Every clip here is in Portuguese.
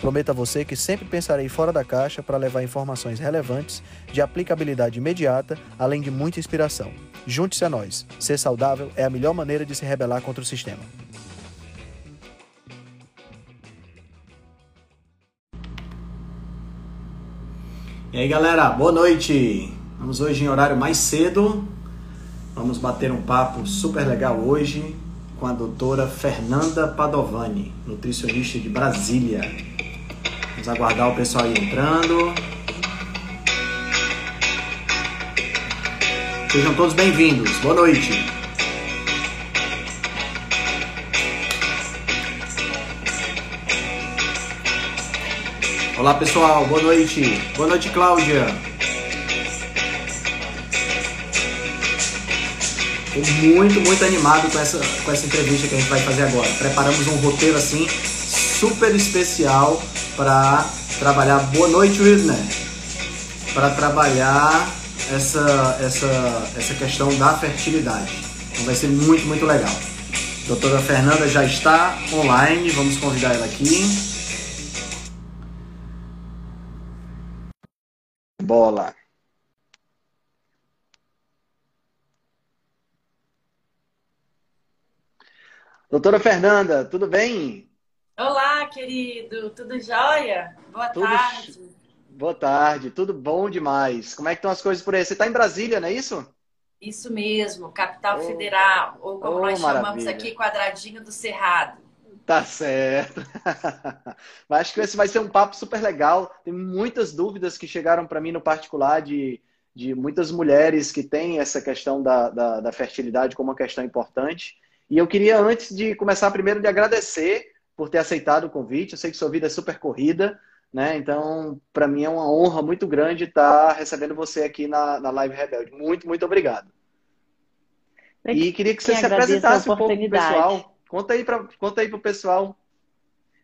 Prometo a você que sempre pensarei fora da caixa para levar informações relevantes, de aplicabilidade imediata, além de muita inspiração. Junte-se a nós. Ser saudável é a melhor maneira de se rebelar contra o sistema. E aí, galera, boa noite. Vamos hoje em horário mais cedo. Vamos bater um papo super legal hoje com a doutora Fernanda Padovani, nutricionista de Brasília. Vamos aguardar o pessoal aí entrando. Sejam todos bem-vindos. Boa noite. Olá, pessoal. Boa noite. Boa noite, Cláudia. Estou muito, muito animado com essa, com essa entrevista que a gente vai fazer agora. Preparamos um roteiro assim super especial para trabalhar. Boa noite, Whitney. Para trabalhar essa, essa, essa questão da fertilidade. Então vai ser muito, muito legal. Doutora Fernanda já está online, vamos convidar ela aqui. Bola. Doutora Fernanda, tudo bem? Olá, querido, tudo jóia? Boa tudo... tarde. Boa tarde, tudo bom demais. Como é que estão as coisas por aí? Você está em Brasília, não é isso? Isso mesmo, capital oh, federal, ou como oh, nós maravilha. chamamos aqui, quadradinho do Cerrado. Tá certo. Mas acho que esse vai ser um papo super legal. Tem muitas dúvidas que chegaram para mim no particular de, de muitas mulheres que têm essa questão da, da, da fertilidade como uma questão importante. E eu queria, antes de começar, primeiro de agradecer por ter aceitado o convite. Eu sei que sua vida é super corrida, né? Então, para mim é uma honra muito grande estar recebendo você aqui na, na Live Rebelde. Muito, muito obrigado. e queria que você se apresentasse um pouco pro pessoal. Conta aí para conta aí pro pessoal.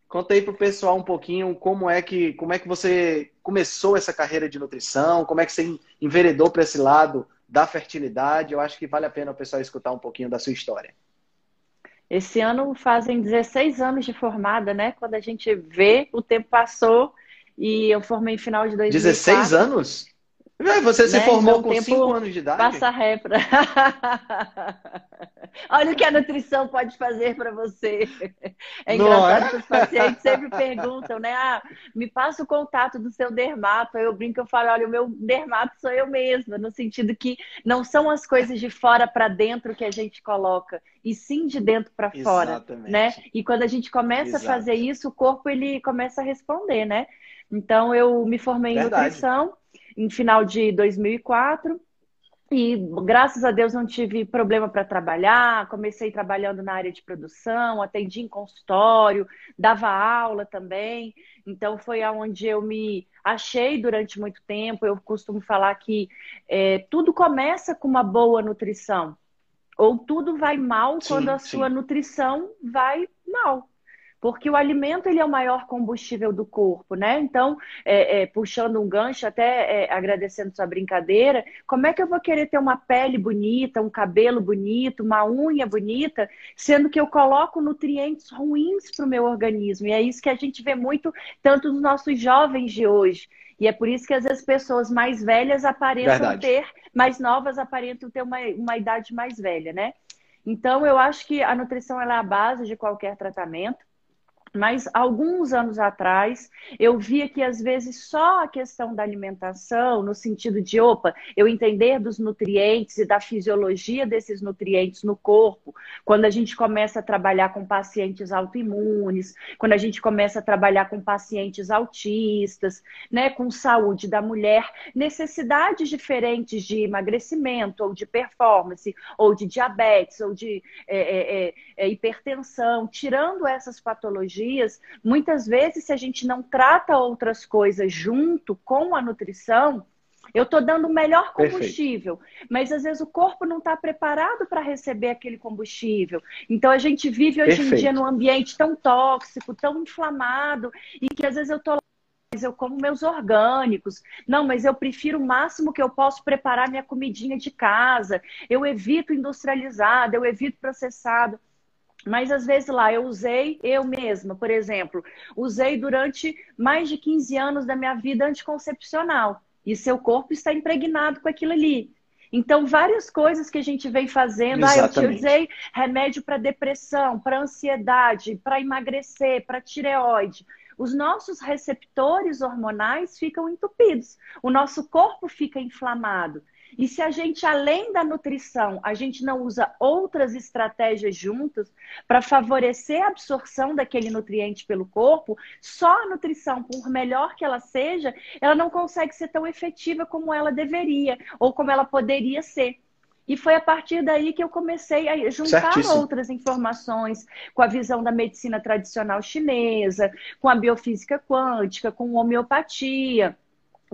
Conta aí pro pessoal um pouquinho como é que como é que você começou essa carreira de nutrição, como é que você enveredou para esse lado da fertilidade. Eu acho que vale a pena o pessoal escutar um pouquinho da sua história. Esse ano fazem 16 anos de formada, né? Quando a gente vê, o tempo passou e eu formei final de 2004. 16 anos? Você se né? formou então, com 5 anos de idade? Passa ré pra... Olha o que a nutrição pode fazer para você. É engraçado é? que os pacientes sempre perguntam, né? Ah, me passa o contato do seu dermato. Eu brinco, eu falo, olha, o meu dermato sou eu mesma, no sentido que não são as coisas de fora para dentro que a gente coloca, e sim de dentro para fora, né? E quando a gente começa Exato. a fazer isso, o corpo ele começa a responder, né? Então eu me formei Verdade. em nutrição em final de 2004. E graças a Deus não tive problema para trabalhar. Comecei trabalhando na área de produção, atendi em consultório, dava aula também. Então foi aonde eu me achei durante muito tempo. Eu costumo falar que é, tudo começa com uma boa nutrição. Ou tudo vai mal sim, quando a sim. sua nutrição vai mal porque o alimento ele é o maior combustível do corpo, né? Então, é, é, puxando um gancho, até é, agradecendo sua brincadeira, como é que eu vou querer ter uma pele bonita, um cabelo bonito, uma unha bonita, sendo que eu coloco nutrientes ruins para o meu organismo? E é isso que a gente vê muito, tanto nos nossos jovens de hoje. E é por isso que às vezes pessoas mais velhas aparentam Verdade. ter, mais novas aparentam ter uma, uma idade mais velha, né? Então, eu acho que a nutrição é a base de qualquer tratamento. Mas alguns anos atrás, eu via que às vezes só a questão da alimentação, no sentido de, opa, eu entender dos nutrientes e da fisiologia desses nutrientes no corpo, quando a gente começa a trabalhar com pacientes autoimunes, quando a gente começa a trabalhar com pacientes autistas, né, com saúde da mulher, necessidades diferentes de emagrecimento, ou de performance, ou de diabetes, ou de é, é, é, hipertensão, tirando essas patologias dias, muitas vezes, se a gente não trata outras coisas junto com a nutrição, Eu estou dando o melhor combustível, Perfeito. mas às vezes o corpo não está preparado para receber aquele combustível. Então a gente vive hoje Perfeito. em dia num ambiente tão tóxico, tão inflamado, e que às vezes eu estou mas eu como meus orgânicos. Não, mas eu prefiro o máximo que eu posso preparar minha comidinha de casa. Eu evito industrializado, eu evito processado. Mas às vezes lá eu usei eu mesma, por exemplo, usei durante mais de 15 anos da minha vida anticoncepcional e seu corpo está impregnado com aquilo ali. Então, várias coisas que a gente vem fazendo. Exatamente. Ah, eu usei remédio para depressão, para ansiedade, para emagrecer, para tireoide. Os nossos receptores hormonais ficam entupidos, o nosso corpo fica inflamado. E se a gente, além da nutrição, a gente não usa outras estratégias juntos para favorecer a absorção daquele nutriente pelo corpo, só a nutrição, por melhor que ela seja, ela não consegue ser tão efetiva como ela deveria ou como ela poderia ser. E foi a partir daí que eu comecei a juntar Certíssimo. outras informações com a visão da medicina tradicional chinesa, com a biofísica quântica, com homeopatia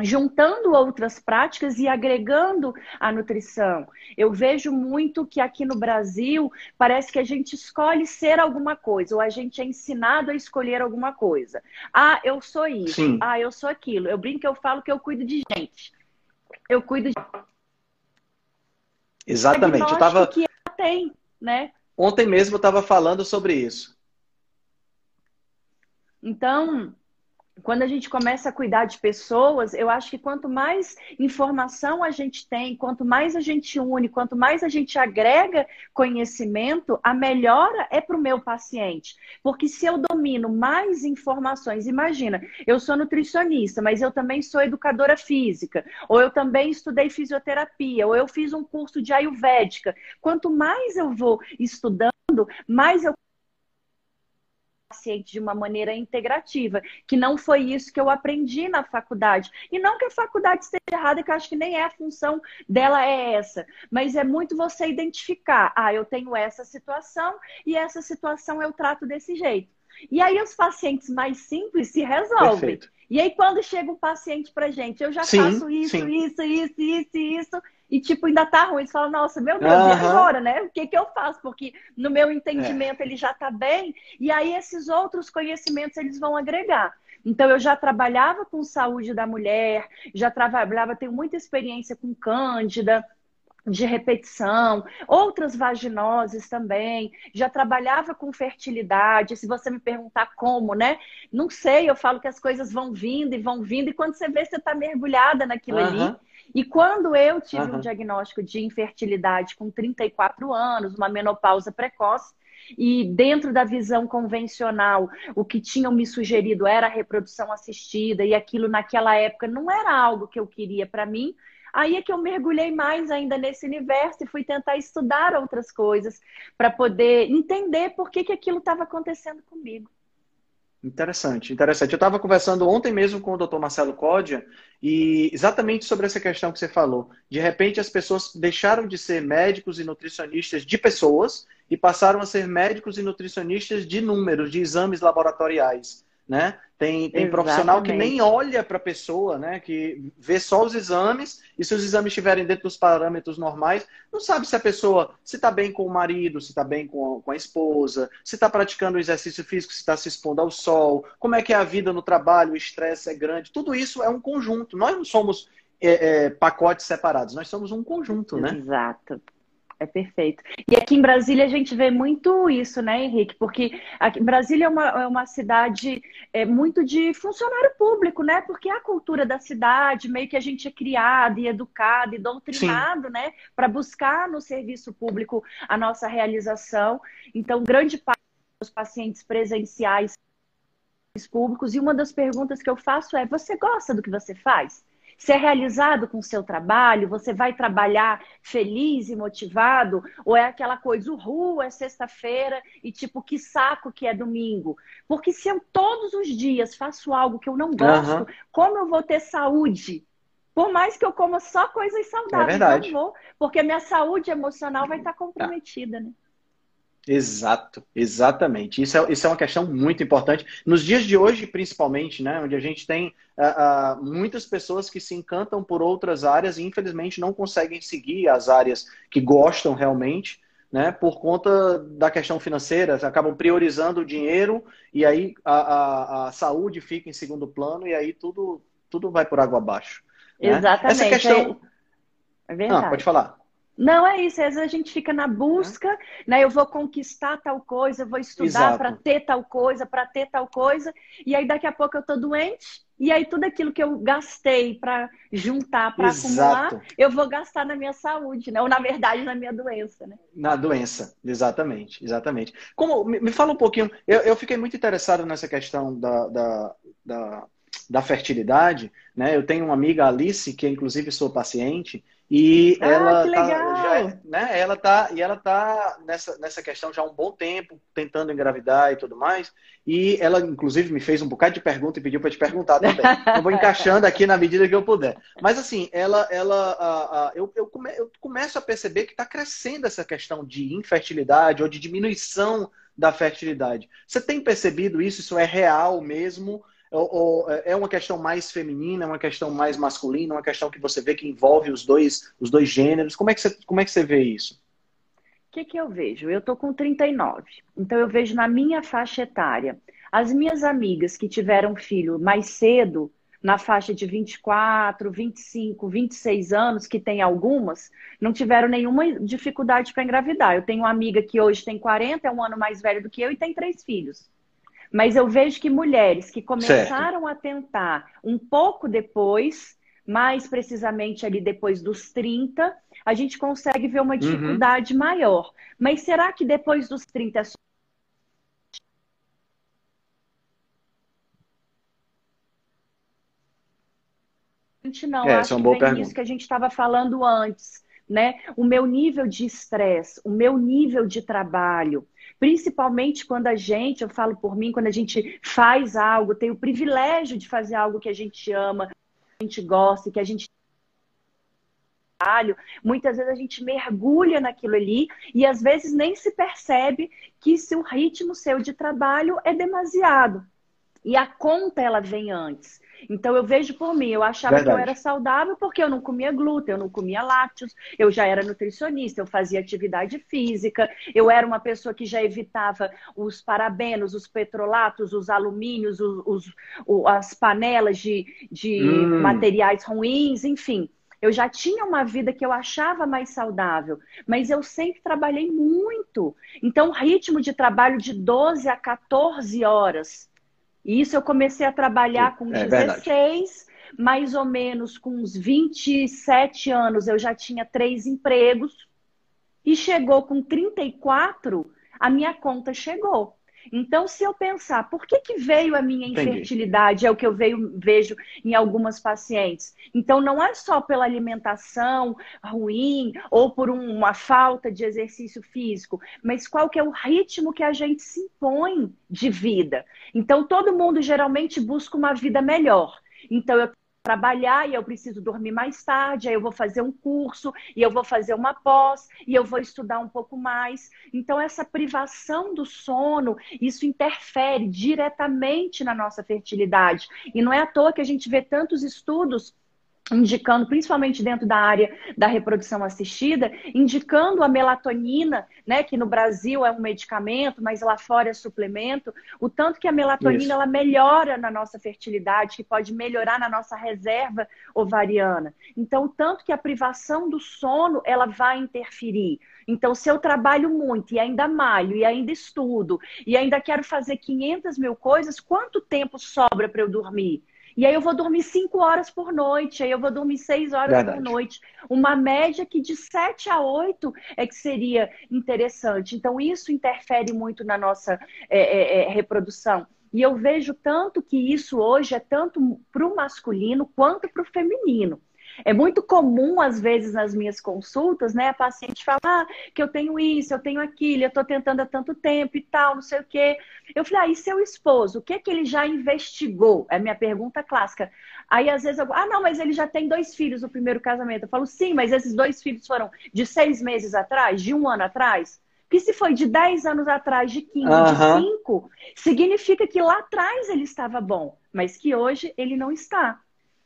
juntando outras práticas e agregando a nutrição. Eu vejo muito que aqui no Brasil parece que a gente escolhe ser alguma coisa, ou a gente é ensinado a escolher alguma coisa. Ah, eu sou isso. Sim. Ah, eu sou aquilo. Eu brinco, eu falo que eu cuido de gente. Eu cuido de Exatamente. Eu tava que ela tem, né? Ontem mesmo eu estava falando sobre isso. Então, quando a gente começa a cuidar de pessoas, eu acho que quanto mais informação a gente tem, quanto mais a gente une, quanto mais a gente agrega conhecimento, a melhora é para o meu paciente. Porque se eu domino mais informações, imagina, eu sou nutricionista, mas eu também sou educadora física, ou eu também estudei fisioterapia, ou eu fiz um curso de ayurvédica. Quanto mais eu vou estudando, mais eu paciente de uma maneira integrativa, que não foi isso que eu aprendi na faculdade. E não que a faculdade esteja errada, que eu acho que nem é a função dela é essa, mas é muito você identificar, ah, eu tenho essa situação e essa situação eu trato desse jeito. E aí os pacientes mais simples se resolvem. Perfeito. E aí quando chega um paciente pra gente, eu já sim, faço isso, sim. isso, isso, isso, isso, e, tipo, ainda tá ruim. Você fala, nossa, meu Deus, uhum. e agora, né? O que, que eu faço? Porque no meu entendimento é. ele já tá bem, e aí esses outros conhecimentos eles vão agregar. Então, eu já trabalhava com saúde da mulher, já trabalhava, tenho muita experiência com cândida, de repetição, outras vaginoses também, já trabalhava com fertilidade. Se você me perguntar como, né? Não sei, eu falo que as coisas vão vindo e vão vindo, e quando você vê, você está mergulhada naquilo uhum. ali. E quando eu tive uhum. um diagnóstico de infertilidade com 34 anos, uma menopausa precoce, e dentro da visão convencional, o que tinham me sugerido era a reprodução assistida, e aquilo naquela época não era algo que eu queria para mim. Aí é que eu mergulhei mais ainda nesse universo e fui tentar estudar outras coisas para poder entender por que, que aquilo estava acontecendo comigo. Interessante, interessante. Eu estava conversando ontem mesmo com o Dr. Marcelo Códia e exatamente sobre essa questão que você falou. De repente, as pessoas deixaram de ser médicos e nutricionistas de pessoas e passaram a ser médicos e nutricionistas de números, de exames laboratoriais né? Tem, tem profissional que nem olha para a pessoa, né? Que vê só os exames e se os exames estiverem dentro dos parâmetros normais, não sabe se a pessoa se está bem com o marido, se está bem com, com a esposa, se está praticando exercício físico, se está se expondo ao sol, como é que é a vida no trabalho, o estresse é grande. Tudo isso é um conjunto. Nós não somos é, é, pacotes separados, nós somos um conjunto, né? Exato. É perfeito. E aqui em Brasília a gente vê muito isso, né, Henrique? Porque aqui, Brasília é uma, é uma cidade é, muito de funcionário público, né? Porque é a cultura da cidade, meio que a gente é criado e educado e doutrinado, Sim. né? Para buscar no serviço público a nossa realização. Então, grande parte dos pacientes presenciais públicos. E uma das perguntas que eu faço é: você gosta do que você faz? Você é realizado com o seu trabalho? Você vai trabalhar feliz e motivado? Ou é aquela coisa, uhul, é sexta-feira e tipo, que saco que é domingo? Porque se eu todos os dias faço algo que eu não gosto, uhum. como eu vou ter saúde? Por mais que eu coma só coisas saudáveis, é não vou, porque a minha saúde emocional vai estar comprometida, né? Exato, exatamente. Isso é, isso é uma questão muito importante. Nos dias de hoje, principalmente, né, onde a gente tem uh, uh, muitas pessoas que se encantam por outras áreas e, infelizmente, não conseguem seguir as áreas que gostam realmente, né, por conta da questão financeira, acabam priorizando o dinheiro e aí a, a, a saúde fica em segundo plano e aí tudo, tudo vai por água abaixo. Né? Exatamente. Essa questão. É, é verdade. Ah, pode falar. Não é isso, às vezes a gente fica na busca, né? Eu vou conquistar tal coisa, vou estudar para ter tal coisa, para ter tal coisa, e aí daqui a pouco eu tô doente, e aí tudo aquilo que eu gastei para juntar, para acumular, eu vou gastar na minha saúde, né? Ou na verdade na minha doença, né? Na doença, exatamente, exatamente. Como me fala um pouquinho, eu, eu fiquei muito interessado nessa questão da, da, da, da fertilidade, né? Eu tenho uma amiga Alice que inclusive sou paciente e ah, ela que tá. Já, né, ela tá e ela tá nessa, nessa questão já há um bom tempo, tentando engravidar e tudo mais. E ela, inclusive, me fez um bocado de pergunta e pediu para te perguntar também. eu vou encaixando aqui na medida que eu puder. Mas assim, ela, ela, a, a, eu, eu, come, eu começo a perceber que está crescendo essa questão de infertilidade ou de diminuição da fertilidade. Você tem percebido isso? Isso é real mesmo? Ou, ou, é uma questão mais feminina, é uma questão mais masculina, uma questão que você vê que envolve os dois, os dois gêneros? Como é que você, como é que você vê isso? O que, que eu vejo? Eu tô com 39, então eu vejo na minha faixa etária. As minhas amigas que tiveram filho mais cedo, na faixa de 24, 25, 26 anos, que tem algumas, não tiveram nenhuma dificuldade para engravidar. Eu tenho uma amiga que hoje tem 40, é um ano mais velho do que eu e tem três filhos. Mas eu vejo que mulheres que começaram certo. a tentar um pouco depois, mais precisamente ali depois dos 30, a gente consegue ver uma uhum. dificuldade uhum. maior. Mas será que depois dos 30 é só não, é, acho é que vem isso que a gente estava falando antes, né? O meu nível de estresse, o meu nível de trabalho, Principalmente quando a gente, eu falo por mim, quando a gente faz algo, tem o privilégio de fazer algo que a gente ama, que a gente gosta, que a gente muitas vezes a gente mergulha naquilo ali e às vezes nem se percebe que se o ritmo seu de trabalho é demasiado. E a conta ela vem antes. Então eu vejo por mim, eu achava Verdade. que eu era saudável porque eu não comia glúten, eu não comia lácteos, eu já era nutricionista, eu fazia atividade física, eu era uma pessoa que já evitava os parabenos, os petrolatos, os alumínios, os, os as panelas de, de hum. materiais ruins, enfim. Eu já tinha uma vida que eu achava mais saudável, mas eu sempre trabalhei muito. Então, ritmo de trabalho de 12 a 14 horas e isso eu comecei a trabalhar com é 16, verdade. mais ou menos com uns 27 anos, eu já tinha três empregos. E chegou com 34, a minha conta chegou. Então, se eu pensar, por que, que veio a minha infertilidade? Entendi. É o que eu veio, vejo em algumas pacientes. Então, não é só pela alimentação ruim ou por uma falta de exercício físico, mas qual que é o ritmo que a gente se impõe de vida. Então, todo mundo geralmente busca uma vida melhor. Então, eu trabalhar e eu preciso dormir mais tarde, aí eu vou fazer um curso, e eu vou fazer uma pós, e eu vou estudar um pouco mais. Então, essa privação do sono, isso interfere diretamente na nossa fertilidade. E não é à toa que a gente vê tantos estudos indicando, principalmente dentro da área da reprodução assistida, indicando a melatonina, né, que no Brasil é um medicamento, mas lá fora é suplemento, o tanto que a melatonina ela melhora na nossa fertilidade, que pode melhorar na nossa reserva ovariana. Então, o tanto que a privação do sono ela vai interferir. Então, se eu trabalho muito e ainda malho e ainda estudo e ainda quero fazer 500 mil coisas, quanto tempo sobra para eu dormir? E aí eu vou dormir cinco horas por noite, aí eu vou dormir seis horas Verdade. por noite. Uma média que de sete a oito é que seria interessante. Então, isso interfere muito na nossa é, é, é reprodução. E eu vejo tanto que isso hoje é tanto para o masculino quanto para o feminino. É muito comum, às vezes, nas minhas consultas, né, a paciente falar ah, que eu tenho isso, eu tenho aquilo, eu estou tentando há tanto tempo e tal, não sei o quê. Eu falei, ah, e seu esposo, o que é que ele já investigou? É a minha pergunta clássica. Aí, às vezes, eu ah, não, mas ele já tem dois filhos no primeiro casamento. Eu falo, sim, mas esses dois filhos foram de seis meses atrás, de um ano atrás? Porque se foi de 10 anos atrás, de 15, uhum. de 5, significa que lá atrás ele estava bom, mas que hoje ele não está.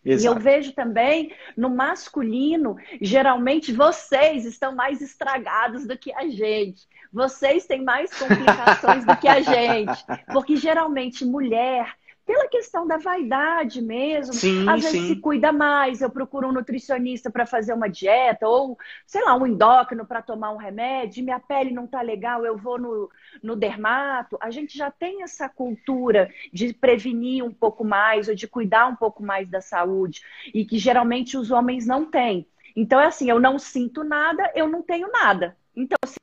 Exato. E eu vejo também no masculino, geralmente vocês estão mais estragados do que a gente. Vocês têm mais complicações do que a gente. Porque geralmente mulher pela questão da vaidade mesmo. Sim, Às vezes sim. se cuida mais, eu procuro um nutricionista para fazer uma dieta, ou, sei lá, um endócrino para tomar um remédio, minha pele não tá legal, eu vou no, no dermato. A gente já tem essa cultura de prevenir um pouco mais, ou de cuidar um pouco mais da saúde, e que geralmente os homens não têm. Então é assim, eu não sinto nada, eu não tenho nada. Então, se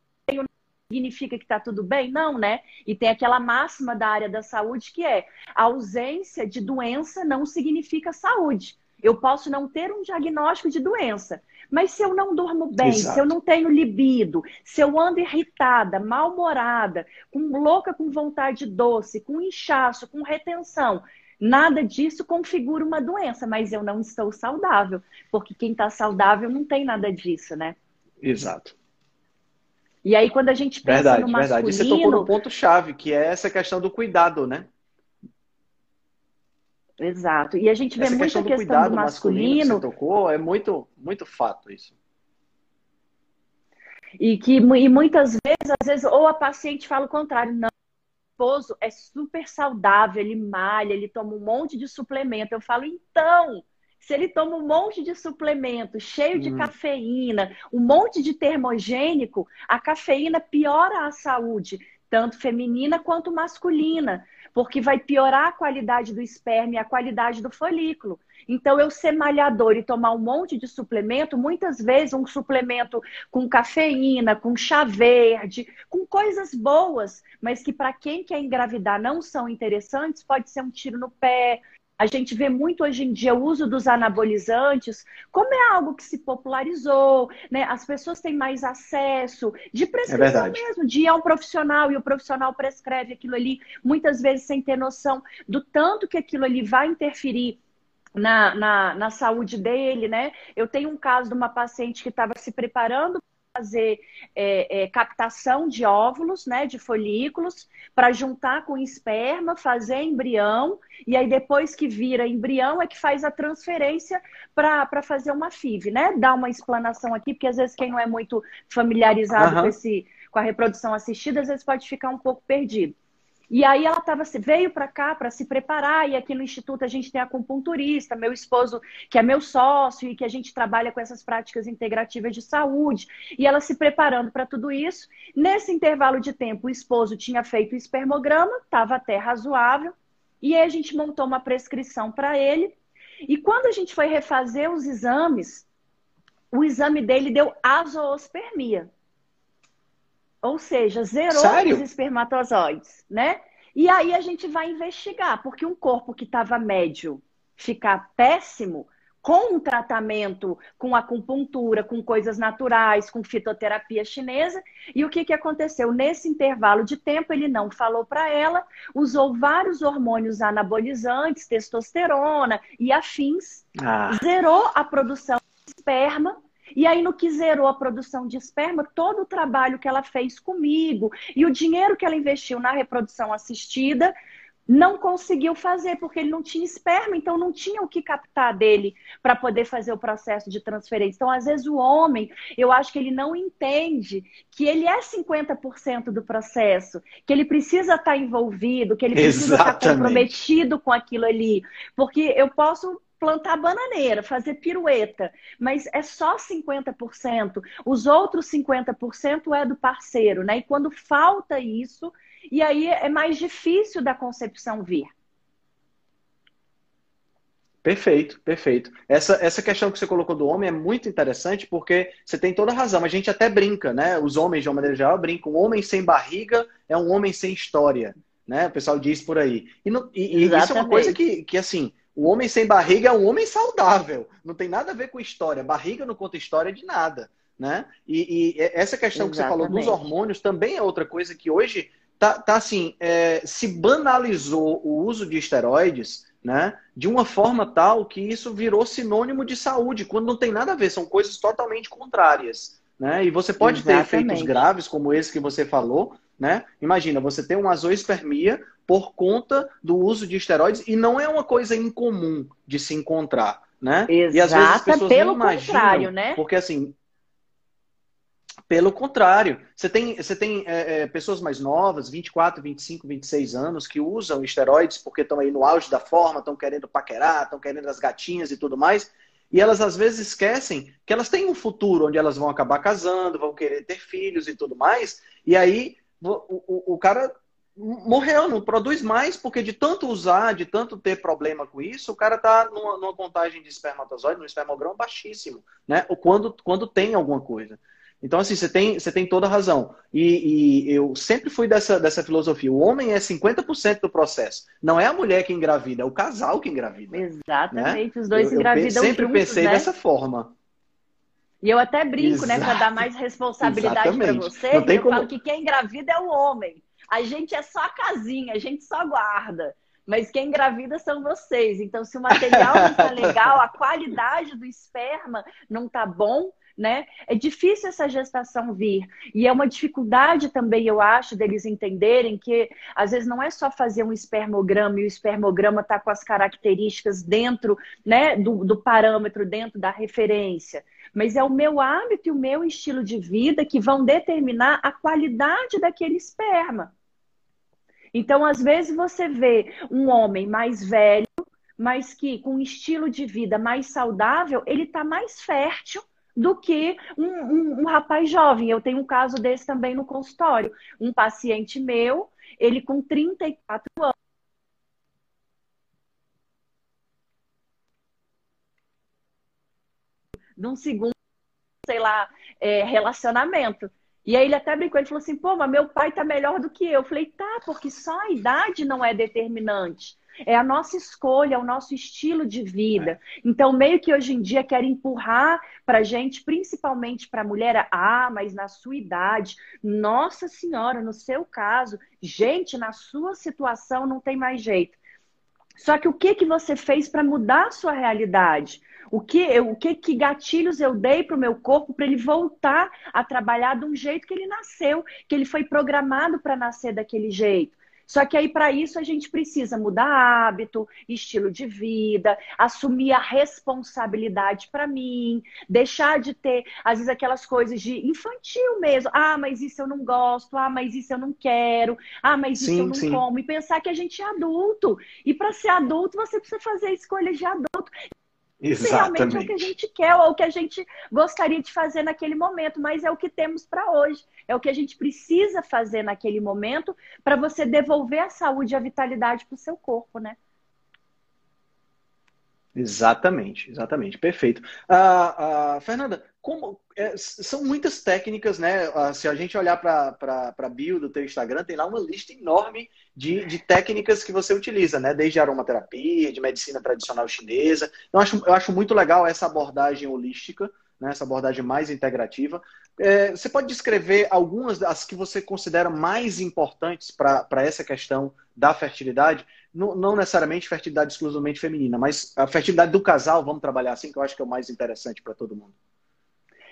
significa que está tudo bem? Não, né? E tem aquela máxima da área da saúde que é a ausência de doença não significa saúde. Eu posso não ter um diagnóstico de doença, mas se eu não durmo bem, Exato. se eu não tenho libido, se eu ando irritada, mal-humorada, com louca com vontade doce, com inchaço, com retenção, nada disso configura uma doença, mas eu não estou saudável, porque quem está saudável não tem nada disso, né? Exato. E aí, quando a gente pensa verdade, no masculino... Verdade, você tocou no ponto-chave, que é essa questão do cuidado, né? Exato. E a gente vê essa muita questão do, questão cuidado do masculino... masculino que você tocou, é muito, muito fato isso. E que e muitas vezes, às vezes, ou a paciente fala o contrário, não, o esposo é super saudável, ele malha, ele toma um monte de suplemento. Eu falo, então, se ele toma um monte de suplemento cheio de hum. cafeína, um monte de termogênico, a cafeína piora a saúde, tanto feminina quanto masculina, porque vai piorar a qualidade do esperma e a qualidade do folículo. Então, eu ser malhador e tomar um monte de suplemento, muitas vezes um suplemento com cafeína, com chá verde, com coisas boas, mas que para quem quer engravidar não são interessantes, pode ser um tiro no pé, a gente vê muito hoje em dia o uso dos anabolizantes, como é algo que se popularizou, né? As pessoas têm mais acesso de prescrição é mesmo, de ir a um profissional e o profissional prescreve aquilo ali, muitas vezes sem ter noção do tanto que aquilo ali vai interferir na, na, na saúde dele, né? Eu tenho um caso de uma paciente que estava se preparando fazer é, é, captação de óvulos, né, de folículos, para juntar com esperma, fazer embrião, e aí depois que vira embrião é que faz a transferência para fazer uma FIV, né? Dá uma explanação aqui, porque às vezes quem não é muito familiarizado uhum. com, esse, com a reprodução assistida, às vezes pode ficar um pouco perdido. E aí ela tava, veio para cá para se preparar, e aqui no Instituto a gente tem acupunturista, meu esposo, que é meu sócio, e que a gente trabalha com essas práticas integrativas de saúde, e ela se preparando para tudo isso. Nesse intervalo de tempo, o esposo tinha feito o espermograma, estava até razoável, e aí a gente montou uma prescrição para ele. E quando a gente foi refazer os exames, o exame dele deu azoospermia. Ou seja, zerou Sério? os espermatozoides, né? E aí a gente vai investigar, porque um corpo que estava médio ficar péssimo, com um tratamento com acupuntura, com coisas naturais, com fitoterapia chinesa. E o que, que aconteceu? Nesse intervalo de tempo, ele não falou para ela, usou vários hormônios anabolizantes, testosterona e afins, ah. zerou a produção de esperma e aí, no que zerou a produção de esperma, todo o trabalho que ela fez comigo e o dinheiro que ela investiu na reprodução assistida, não conseguiu fazer, porque ele não tinha esperma, então não tinha o que captar dele para poder fazer o processo de transferência. Então, às vezes, o homem, eu acho que ele não entende que ele é 50% do processo, que ele precisa estar tá envolvido, que ele precisa tá Exatamente. estar comprometido com aquilo ali. Porque eu posso plantar bananeira, fazer pirueta, mas é só 50%. Os outros 50% é do parceiro, né? E quando falta isso, e aí é mais difícil da concepção vir. Perfeito, perfeito. Essa, essa questão que você colocou do homem é muito interessante porque você tem toda a razão. A gente até brinca, né? Os homens, de uma maneira geral, brincam. Um homem sem barriga é um homem sem história, né? O pessoal diz por aí. E, no, e, e isso é uma coisa que, que assim, o homem sem barriga é um homem saudável. Não tem nada a ver com história. Barriga não conta história de nada. Né? E, e essa questão Exatamente. que você falou dos hormônios também é outra coisa que hoje tá, tá assim, é, se banalizou o uso de esteroides né, de uma forma tal que isso virou sinônimo de saúde, quando não tem nada a ver, são coisas totalmente contrárias. né? E você pode Exatamente. ter efeitos graves, como esse que você falou, né? Imagina, você tem uma azoospermia por conta do uso de esteroides e não é uma coisa incomum de se encontrar, né? Exato, e às vezes as pessoas pelo não imaginam, né? Porque assim, pelo contrário, você tem, você tem é, é, pessoas mais novas, 24, 25, 26 anos, que usam esteroides porque estão aí no auge da forma, estão querendo paquerar, estão querendo as gatinhas e tudo mais. E elas às vezes esquecem que elas têm um futuro onde elas vão acabar casando, vão querer ter filhos e tudo mais. E aí o, o, o cara morreu, não produz mais, porque de tanto usar, de tanto ter problema com isso, o cara está numa, numa, contagem de espermatozoide, num espermograma baixíssimo, né? Ou quando, quando tem alguma coisa. Então, assim, você tem, você tem toda a razão. E, e, eu sempre fui dessa, dessa filosofia. O homem é 50% do processo. Não é a mulher que engravida, é o casal que engravida. Exatamente, né? os dois eu, engravidam Eu sempre juntos, pensei né? dessa forma. E eu até brinco, Exato. né, para dar mais responsabilidade para você. eu como... falo que quem engravida é o homem. A gente é só a casinha, a gente só guarda. Mas quem engravida são vocês. Então, se o material não está legal, a qualidade do esperma não está bom, né? É difícil essa gestação vir. E é uma dificuldade também, eu acho, deles entenderem que às vezes não é só fazer um espermograma e o espermograma está com as características dentro né, do, do parâmetro, dentro da referência. Mas é o meu hábito e o meu estilo de vida que vão determinar a qualidade daquele esperma. Então, às vezes, você vê um homem mais velho, mas que com um estilo de vida mais saudável, ele está mais fértil do que um, um, um, rapaz jovem. Eu tenho um caso desse também no consultório. Um paciente meu, ele com 34 anos. Num segundo, sei lá, é, relacionamento. E aí ele até brincou, ele falou assim, pô, mas meu pai tá melhor do que eu. Eu falei, tá, porque só a idade não é determinante. É a nossa escolha, é o nosso estilo de vida. É. Então, meio que hoje em dia quer empurrar para gente, principalmente para a mulher, ah, mas na sua idade, nossa senhora, no seu caso, gente, na sua situação não tem mais jeito. Só que o que que você fez para mudar a sua realidade? O que, o que, que gatilhos eu dei para o meu corpo para ele voltar a trabalhar de um jeito que ele nasceu, que ele foi programado para nascer daquele jeito? Só que aí, para isso, a gente precisa mudar hábito, estilo de vida, assumir a responsabilidade para mim, deixar de ter, às vezes, aquelas coisas de infantil mesmo. Ah, mas isso eu não gosto. Ah, mas isso eu não quero. Ah, mas sim, isso eu não sim. como. E pensar que a gente é adulto. E para ser adulto, você precisa fazer escolhas de adulto. Exatamente. Realmente é o que a gente quer ou o que a gente gostaria de fazer naquele momento, mas é o que temos para hoje. É o que a gente precisa fazer naquele momento para você devolver a saúde e a vitalidade para o seu corpo, né? Exatamente, exatamente, perfeito. Uh, uh, Fernanda, como é, são muitas técnicas, né? Uh, se a gente olhar para a bio do teu Instagram, tem lá uma lista enorme de, de técnicas que você utiliza, né? Desde aromaterapia, de medicina tradicional chinesa. Eu acho, eu acho muito legal essa abordagem holística, né? essa abordagem mais integrativa. É, você pode descrever algumas das que você considera mais importantes para essa questão da fertilidade? Não, não, necessariamente fertilidade exclusivamente feminina, mas a fertilidade do casal, vamos trabalhar assim, que eu acho que é o mais interessante para todo mundo.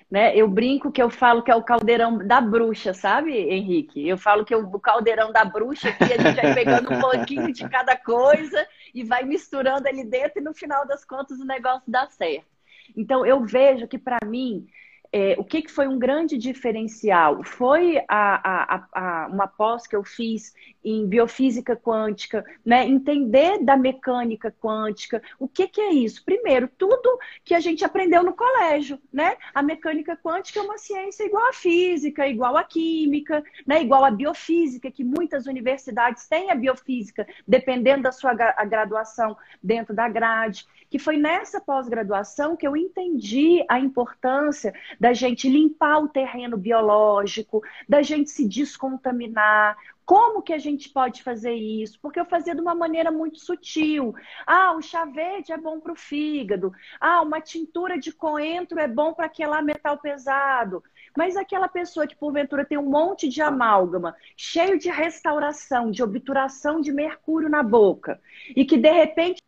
Né? Eu brinco que eu falo que é o caldeirão da bruxa, sabe, Henrique? Eu falo que é o caldeirão da bruxa, que a gente vai pegando um pouquinho de cada coisa e vai misturando ali dentro, e no final das contas o negócio dá certo. Então, eu vejo que, para mim, é, o que, que foi um grande diferencial? Foi a, a, a, uma pós que eu fiz em biofísica quântica, né? entender da mecânica quântica. O que, que é isso? Primeiro, tudo que a gente aprendeu no colégio. Né? A mecânica quântica é uma ciência igual à física, igual à química, né? igual à biofísica, que muitas universidades têm a biofísica, dependendo da sua graduação dentro da grade. Que foi nessa pós-graduação que eu entendi a importância da gente limpar o terreno biológico, da gente se descontaminar. Como que a gente pode fazer isso? Porque eu fazia de uma maneira muito sutil. Ah, o chá verde é bom para o fígado. Ah, uma tintura de coentro é bom para aquelar metal pesado. Mas aquela pessoa que porventura tem um monte de amálgama, cheio de restauração, de obturação de mercúrio na boca, e que de repente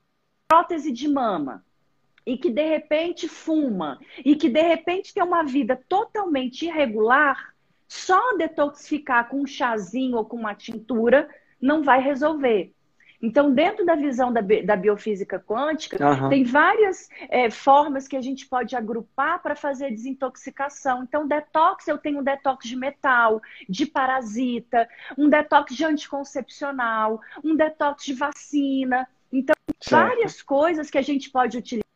prótese de mama, e que de repente fuma e que de repente tem uma vida totalmente irregular, só detoxificar com um chazinho ou com uma tintura não vai resolver. Então, dentro da visão da, da biofísica quântica, uhum. tem várias é, formas que a gente pode agrupar para fazer desintoxicação. Então, detox, eu tenho um detox de metal, de parasita, um detox de anticoncepcional, um detox de vacina. Então, certo. várias coisas que a gente pode utilizar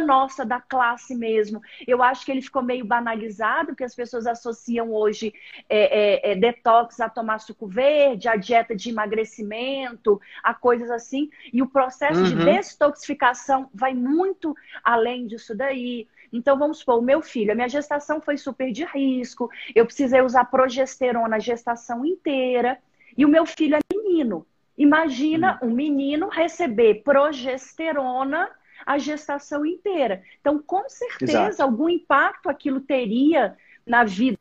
nossa, da classe mesmo. Eu acho que ele ficou meio banalizado, que as pessoas associam hoje é, é, é, detox a tomar suco verde, a dieta de emagrecimento, a coisas assim. E o processo uhum. de detoxificação vai muito além disso daí. Então, vamos supor, o meu filho, a minha gestação foi super de risco, eu precisei usar progesterona a gestação inteira, e o meu filho é menino. Imagina uhum. um menino receber progesterona a gestação inteira. Então, com certeza, Exato. algum impacto aquilo teria na vida.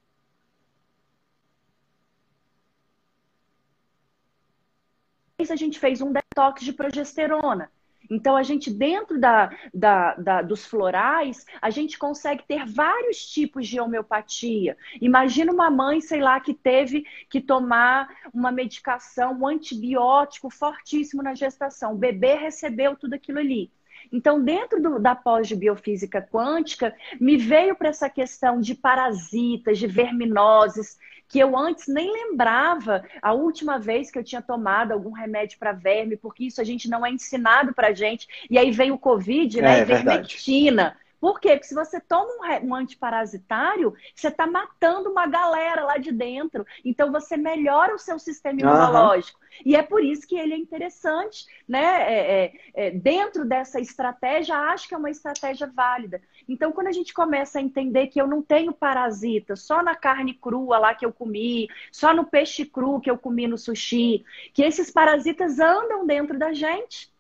A gente fez um detox de progesterona. Então, a gente, dentro da, da, da, dos florais, a gente consegue ter vários tipos de homeopatia. Imagina uma mãe, sei lá, que teve que tomar uma medicação, um antibiótico fortíssimo na gestação. O bebê recebeu tudo aquilo ali. Então, dentro do, da pós de biofísica quântica, me veio para essa questão de parasitas, de verminoses, que eu antes nem lembrava a última vez que eu tinha tomado algum remédio para verme, porque isso a gente não é ensinado para gente. E aí vem o Covid, né? É, Ivermectina. Por quê? Porque se você toma um, um antiparasitário, você está matando uma galera lá de dentro. Então você melhora o seu sistema imunológico. Uhum. E é por isso que ele é interessante, né? É, é, é, dentro dessa estratégia, acho que é uma estratégia válida. Então, quando a gente começa a entender que eu não tenho parasita só na carne crua lá que eu comi, só no peixe cru que eu comi no sushi, que esses parasitas andam dentro da gente.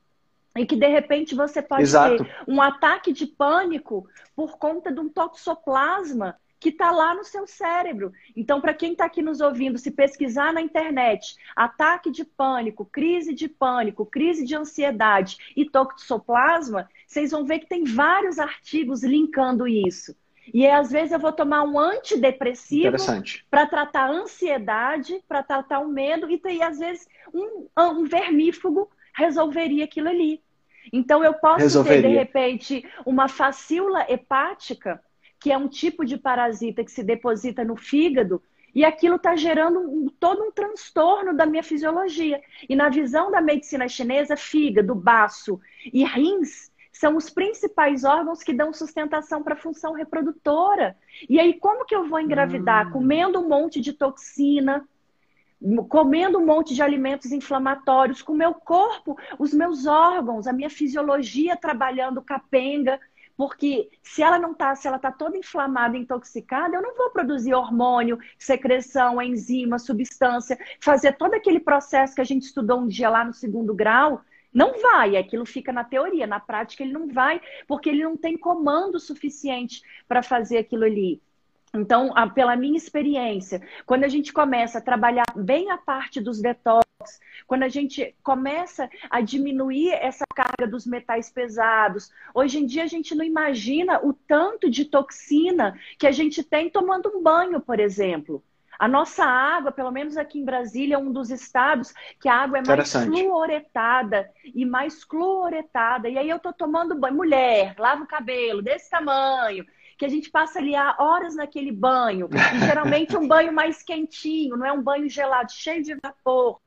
E que de repente você pode Exato. ter um ataque de pânico por conta de um toxoplasma que está lá no seu cérebro. Então, para quem está aqui nos ouvindo, se pesquisar na internet, ataque de pânico, crise de pânico, crise de ansiedade e toxoplasma, vocês vão ver que tem vários artigos linkando isso. E às vezes eu vou tomar um antidepressivo para tratar a ansiedade, para tratar o medo, e, e às vezes um, um vermífugo resolveria aquilo ali. Então, eu posso Resolveria. ter, de repente, uma facíula hepática, que é um tipo de parasita que se deposita no fígado, e aquilo está gerando um, todo um transtorno da minha fisiologia. E na visão da medicina chinesa, fígado, baço e rins são os principais órgãos que dão sustentação para a função reprodutora. E aí, como que eu vou engravidar? Hum. Comendo um monte de toxina, comendo um monte de alimentos inflamatórios, com o meu corpo, os meus órgãos, a minha fisiologia trabalhando capenga, porque se ela não tá, se ela tá toda inflamada, intoxicada, eu não vou produzir hormônio, secreção, enzima, substância, fazer todo aquele processo que a gente estudou um dia lá no segundo grau. Não vai, aquilo fica na teoria, na prática ele não vai, porque ele não tem comando suficiente para fazer aquilo ali. Então, a, pela minha experiência, quando a gente começa a trabalhar bem a parte dos detox, quando a gente começa a diminuir essa carga dos metais pesados, hoje em dia a gente não imagina o tanto de toxina que a gente tem tomando um banho, por exemplo. A nossa água, pelo menos aqui em Brasília, é um dos estados que a água é mais fluoretada e mais cloretada. E aí eu tô tomando banho. Mulher, lava o cabelo desse tamanho, que a gente passa ali horas naquele banho, e geralmente um banho mais quentinho, não é um banho gelado, cheio de vapor.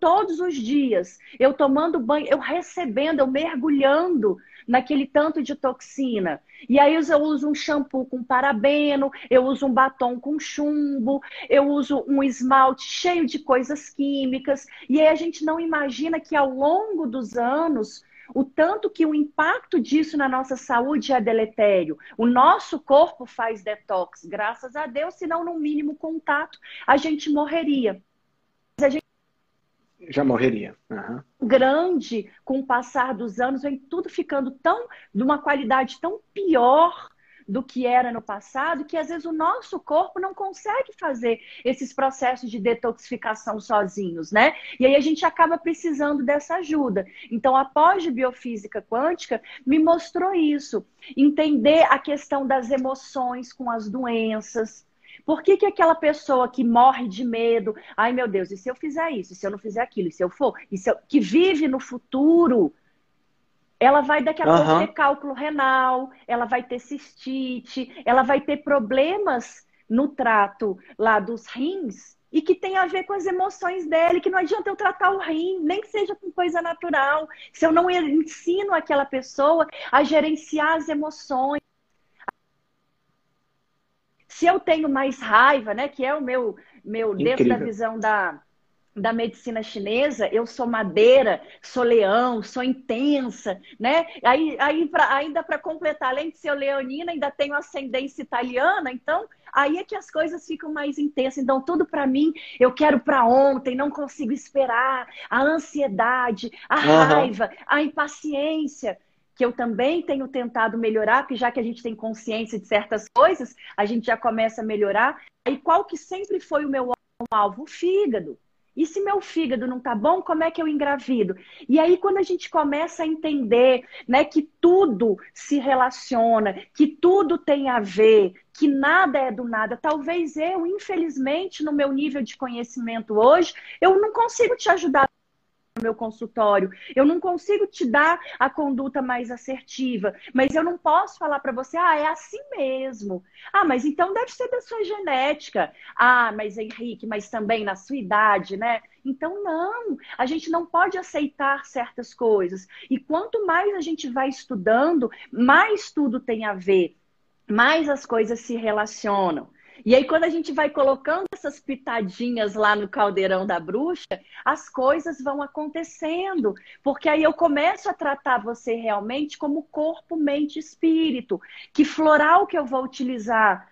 Todos os dias, eu tomando banho, eu recebendo, eu mergulhando naquele tanto de toxina. E aí eu uso um shampoo com parabeno, eu uso um batom com chumbo, eu uso um esmalte cheio de coisas químicas. E aí a gente não imagina que ao longo dos anos o tanto que o impacto disso na nossa saúde é deletério. O nosso corpo faz detox, graças a Deus, senão no mínimo contato a gente morreria. A gente já morreria. Uhum. Grande, com o passar dos anos, vem tudo ficando tão de uma qualidade tão pior do que era no passado, que às vezes o nosso corpo não consegue fazer esses processos de detoxificação sozinhos, né? E aí a gente acaba precisando dessa ajuda. Então, a pós-biofísica quântica me mostrou isso, entender a questão das emoções com as doenças, por que, que aquela pessoa que morre de medo, ai meu Deus, e se eu fizer isso, e se eu não fizer aquilo, e se eu for, e se eu... que vive no futuro, ela vai daqui a uhum. pouco ter cálculo renal, ela vai ter cistite, ela vai ter problemas no trato lá dos rins e que tem a ver com as emoções dele, que não adianta eu tratar o rim, nem que seja com coisa natural, se eu não ensino aquela pessoa a gerenciar as emoções. Se eu tenho mais raiva, né, que é o meu meu Incrível. dentro da visão da da medicina chinesa, eu sou madeira, sou leão, sou intensa, né? Aí, aí pra, ainda para completar, além de ser leonina, ainda tenho ascendência italiana, então aí é que as coisas ficam mais intensas. Então, tudo para mim, eu quero para ontem, não consigo esperar. A ansiedade, a uhum. raiva, a impaciência, que eu também tenho tentado melhorar, porque já que a gente tem consciência de certas coisas, a gente já começa a melhorar. E qual que sempre foi o meu alvo? O fígado. E se meu fígado não tá bom, como é que eu engravido? E aí, quando a gente começa a entender né, que tudo se relaciona, que tudo tem a ver, que nada é do nada, talvez eu, infelizmente, no meu nível de conhecimento hoje, eu não consigo te ajudar meu consultório. Eu não consigo te dar a conduta mais assertiva, mas eu não posso falar para você, ah, é assim mesmo. Ah, mas então deve ser da sua genética. Ah, mas Henrique, mas também na sua idade, né? Então, não, a gente não pode aceitar certas coisas. E quanto mais a gente vai estudando, mais tudo tem a ver, mais as coisas se relacionam. E aí, quando a gente vai colocando essas pitadinhas lá no caldeirão da bruxa, as coisas vão acontecendo. Porque aí eu começo a tratar você realmente como corpo, mente e espírito. Que floral que eu vou utilizar?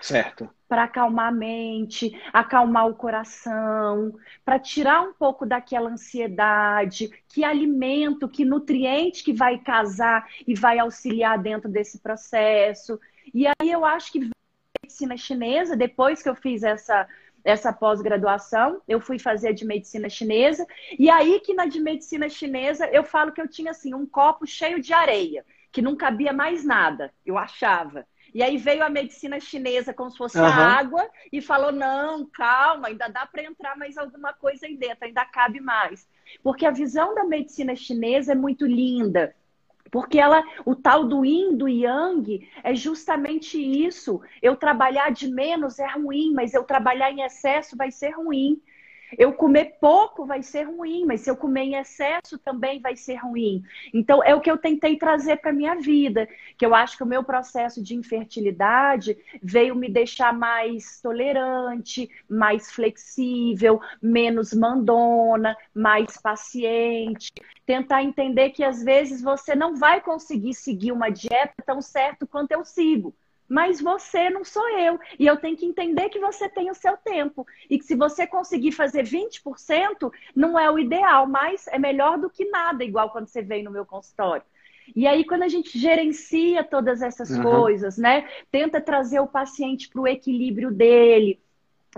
Certo. Para acalmar a mente, acalmar o coração, para tirar um pouco daquela ansiedade, que alimento, que nutriente que vai casar e vai auxiliar dentro desse processo. E aí eu acho que medicina chinesa, depois que eu fiz essa, essa pós-graduação, eu fui fazer de medicina chinesa, e aí que na de medicina chinesa eu falo que eu tinha assim um copo cheio de areia, que não cabia mais nada, eu achava. E aí veio a medicina chinesa como se fosse uhum. água e falou: não, calma, ainda dá para entrar mais alguma coisa aí dentro, ainda cabe mais. Porque a visão da medicina chinesa é muito linda. Porque ela, o tal do yin, do yang, é justamente isso. Eu trabalhar de menos é ruim, mas eu trabalhar em excesso vai ser ruim. Eu comer pouco vai ser ruim, mas se eu comer em excesso também vai ser ruim. Então, é o que eu tentei trazer para minha vida, que eu acho que o meu processo de infertilidade veio me deixar mais tolerante, mais flexível, menos mandona, mais paciente, tentar entender que às vezes você não vai conseguir seguir uma dieta tão certo quanto eu sigo mas você não sou eu. E eu tenho que entender que você tem o seu tempo. E que se você conseguir fazer 20%, não é o ideal, mas é melhor do que nada, igual quando você veio no meu consultório. E aí, quando a gente gerencia todas essas uhum. coisas, né? Tenta trazer o paciente para o equilíbrio dele.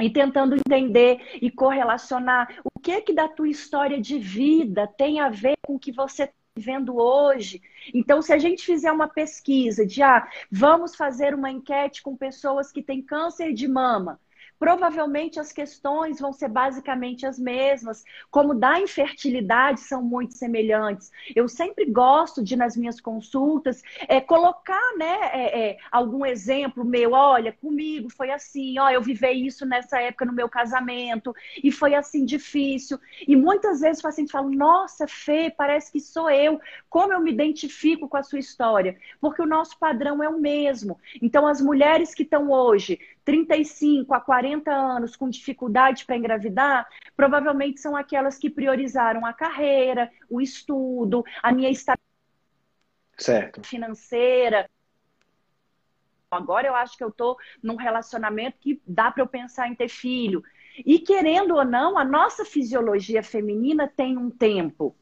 E tentando entender e correlacionar o que que da tua história de vida tem a ver com o que você vivendo hoje. Então, se a gente fizer uma pesquisa de, ah, vamos fazer uma enquete com pessoas que têm câncer de mama, provavelmente as questões vão ser basicamente as mesmas, como da infertilidade são muito semelhantes. Eu sempre gosto de, nas minhas consultas, é, colocar né, é, é, algum exemplo meu, olha, comigo foi assim, ó, eu vivei isso nessa época no meu casamento, e foi assim difícil. E muitas vezes o paciente fala, nossa, Fê, parece que sou eu, como eu me identifico com a sua história? Porque o nosso padrão é o mesmo. Então, as mulheres que estão hoje 35 a 40 anos com dificuldade para engravidar, provavelmente são aquelas que priorizaram a carreira, o estudo, a minha estabilidade financeira. Agora eu acho que eu estou num relacionamento que dá para eu pensar em ter filho. E querendo ou não, a nossa fisiologia feminina tem um tempo.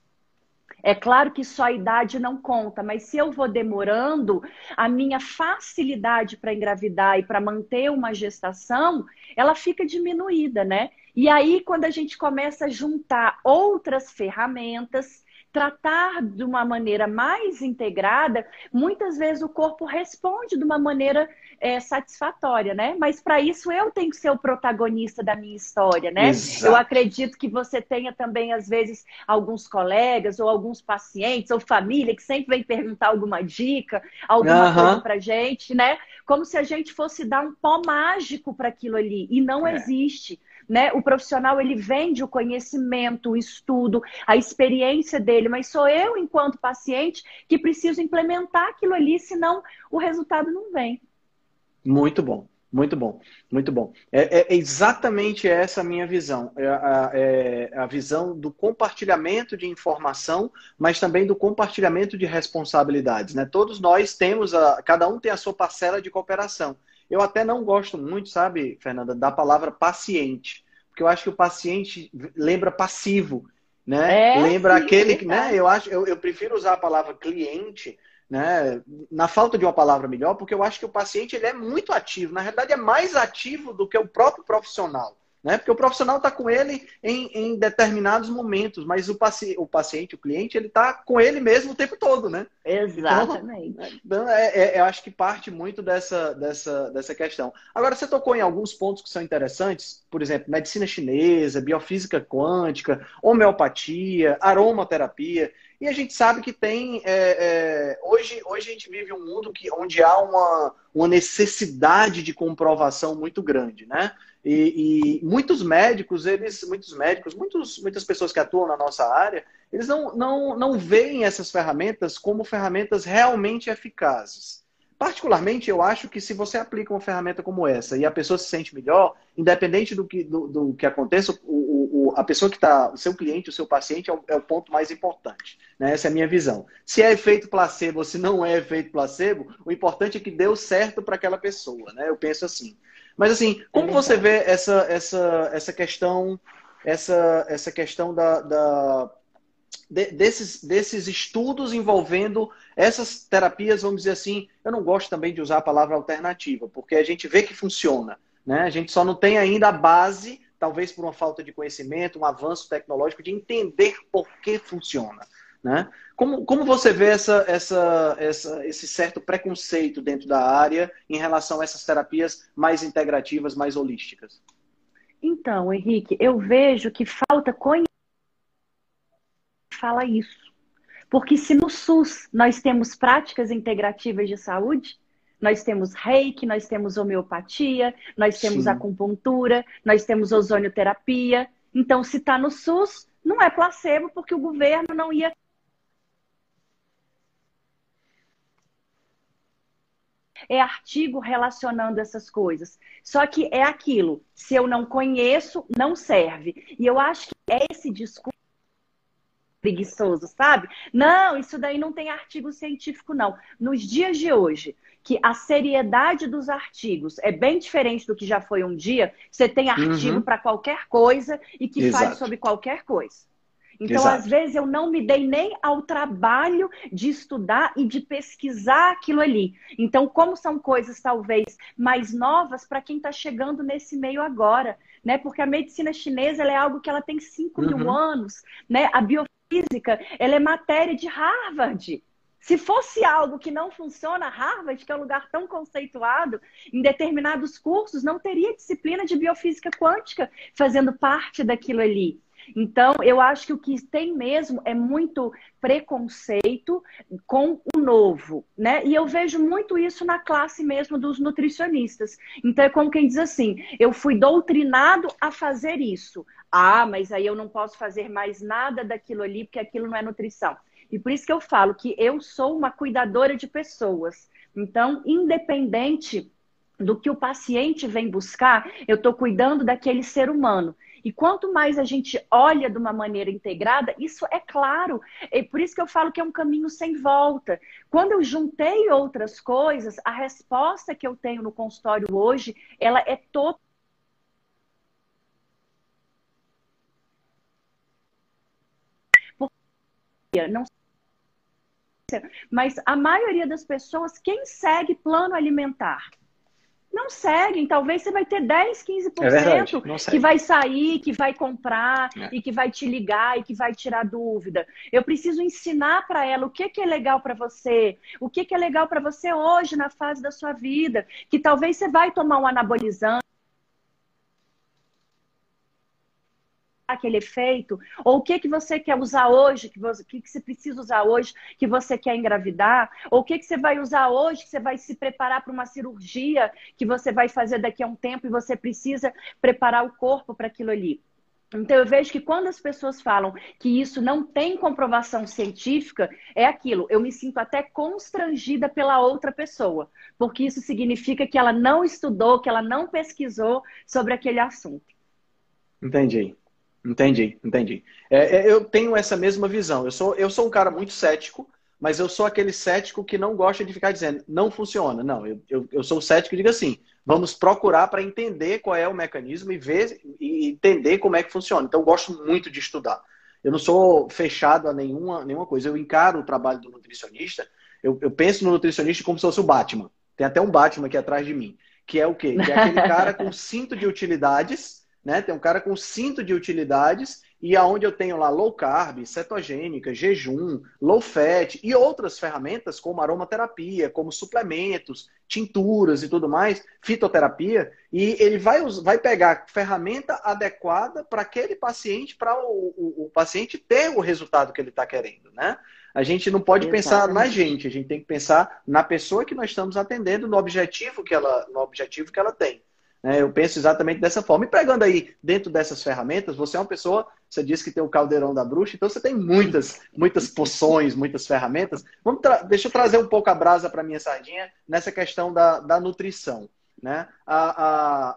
É claro que só a idade não conta, mas se eu vou demorando, a minha facilidade para engravidar e para manter uma gestação, ela fica diminuída, né? E aí, quando a gente começa a juntar outras ferramentas, tratar de uma maneira mais integrada, muitas vezes o corpo responde de uma maneira é, satisfatória, né? Mas para isso eu tenho que ser o protagonista da minha história, né? Exato. Eu acredito que você tenha também, às vezes, alguns colegas ou alguns pacientes ou família que sempre vem perguntar alguma dica, alguma uhum. coisa pra gente, né? Como se a gente fosse dar um pó mágico para aquilo ali. E não é. existe né? O profissional ele vende o conhecimento, o estudo, a experiência dele, mas sou eu, enquanto paciente, que preciso implementar aquilo ali, senão o resultado não vem. Muito bom. Muito bom, muito bom. É, é exatamente essa a minha visão. É a, é a, visão do compartilhamento de informação, mas também do compartilhamento de responsabilidades. Né? Todos nós temos, a, cada um tem a sua parcela de cooperação. Eu até não gosto muito, sabe, Fernanda, da palavra paciente, porque eu acho que o paciente lembra passivo, né? É, lembra sim, aquele que, né? Eu acho, eu, eu prefiro usar a palavra cliente, né? Na falta de uma palavra melhor, porque eu acho que o paciente ele é muito ativo. Na realidade, é mais ativo do que o próprio profissional. Né? Porque o profissional está com ele em, em, determinados momentos, mas o, paci o paciente, o cliente, ele está com ele mesmo o tempo todo, né? Exatamente. Então, então é, é, eu acho que parte muito dessa, dessa, dessa questão. Agora, você tocou em alguns pontos que são interessantes, por exemplo, medicina chinesa, biofísica quântica, homeopatia, aromaterapia. E a gente sabe que tem. É, é, hoje, hoje a gente vive um mundo que, onde há uma, uma necessidade de comprovação muito grande, né? E, e, muitos médicos, eles, muitos médicos, muitos, muitas pessoas que atuam na nossa área, eles não, não, não veem essas ferramentas como ferramentas realmente eficazes. Particularmente, eu acho que se você aplica uma ferramenta como essa e a pessoa se sente melhor, independente do que, do, do que aconteça, o, o, a pessoa que está, o seu cliente, o seu paciente, é o, é o, ponto mais importante. Né? Essa é a minha visão. Se é efeito placebo ou se não é efeito placebo, o importante é que deu certo para aquela pessoa. Né? Eu penso assim. Mas assim, como você vê essa, essa, essa questão, essa, essa questão da, da de, desses, desses estudos envolvendo essas terapias, vamos dizer assim, eu não gosto também de usar a palavra alternativa, porque a gente vê que funciona. Né? A gente só não tem ainda a base, talvez por uma falta de conhecimento, um avanço tecnológico, de entender por que funciona. Né? Como, como você vê essa, essa, essa, esse certo preconceito dentro da área em relação a essas terapias mais integrativas, mais holísticas? Então, Henrique, eu vejo que falta conhecimento fala isso. Porque se no SUS nós temos práticas integrativas de saúde, nós temos reiki, nós temos homeopatia, nós temos Sim. acupuntura, nós temos ozonioterapia. Então, se está no SUS, não é placebo, porque o governo não ia é artigo relacionando essas coisas. Só que é aquilo, se eu não conheço, não serve. E eu acho que é esse discurso preguiçoso, sabe? Não, isso daí não tem artigo científico, não. Nos dias de hoje, que a seriedade dos artigos é bem diferente do que já foi um dia, você tem artigo uhum. para qualquer coisa e que Exato. fale sobre qualquer coisa. Então, Exato. às vezes, eu não me dei nem ao trabalho de estudar e de pesquisar aquilo ali. Então, como são coisas talvez mais novas para quem está chegando nesse meio agora, né? Porque a medicina chinesa é algo que ela tem 5 uhum. mil anos, né? A biofísica, ela é matéria de Harvard. Se fosse algo que não funciona, Harvard, que é um lugar tão conceituado, em determinados cursos, não teria disciplina de biofísica quântica fazendo parte daquilo ali. Então, eu acho que o que tem mesmo é muito preconceito com o novo, né? E eu vejo muito isso na classe mesmo dos nutricionistas. Então, é como quem diz assim: eu fui doutrinado a fazer isso. Ah, mas aí eu não posso fazer mais nada daquilo ali, porque aquilo não é nutrição. E por isso que eu falo que eu sou uma cuidadora de pessoas. Então, independente do que o paciente vem buscar, eu estou cuidando daquele ser humano. E quanto mais a gente olha de uma maneira integrada, isso é claro. É por isso que eu falo que é um caminho sem volta. Quando eu juntei outras coisas, a resposta que eu tenho no consultório hoje, ela é totalmente não mas a maioria das pessoas, quem segue plano alimentar? Não seguem, talvez você vai ter 10, 15% é verdade, que vai sair, que vai comprar é. e que vai te ligar e que vai tirar dúvida. Eu preciso ensinar para ela o que, que é legal para você, o que, que é legal para você hoje na fase da sua vida, que talvez você vai tomar um anabolizante aquele efeito? Ou o que, que você quer usar hoje, que você, que, que você precisa usar hoje, que você quer engravidar? Ou o que, que você vai usar hoje, que você vai se preparar para uma cirurgia que você vai fazer daqui a um tempo e você precisa preparar o corpo para aquilo ali? Então, eu vejo que quando as pessoas falam que isso não tem comprovação científica, é aquilo. Eu me sinto até constrangida pela outra pessoa, porque isso significa que ela não estudou, que ela não pesquisou sobre aquele assunto. Entendi. Entendi, entendi. É, é, eu tenho essa mesma visão. Eu sou, eu sou um cara muito cético, mas eu sou aquele cético que não gosta de ficar dizendo não funciona. Não, eu, eu, eu sou cético e digo assim: vamos procurar para entender qual é o mecanismo e ver e entender como é que funciona. Então, eu gosto muito de estudar. Eu não sou fechado a nenhuma, nenhuma coisa. Eu encaro o trabalho do nutricionista. Eu, eu penso no nutricionista como se fosse o Batman. Tem até um Batman aqui atrás de mim. Que é o quê? Que é aquele cara com cinto de utilidades né? Tem um cara com cinto de utilidades e aonde eu tenho lá low carb, cetogênica, jejum, low fat e outras ferramentas como aromaterapia, como suplementos, tinturas e tudo mais, fitoterapia, e ele vai, vai pegar ferramenta adequada para aquele paciente, para o, o, o, paciente ter o resultado que ele está querendo, né? A gente não pode Exatamente. pensar na gente, a gente tem que pensar na pessoa que nós estamos atendendo, no objetivo que ela, no objetivo que ela tem. É, eu penso exatamente dessa forma. E pegando aí dentro dessas ferramentas, você é uma pessoa, você disse que tem o caldeirão da bruxa, então você tem muitas, muitas poções, muitas ferramentas. Vamos deixa eu trazer um pouco a brasa para minha sardinha nessa questão da, da nutrição. Né? A, a,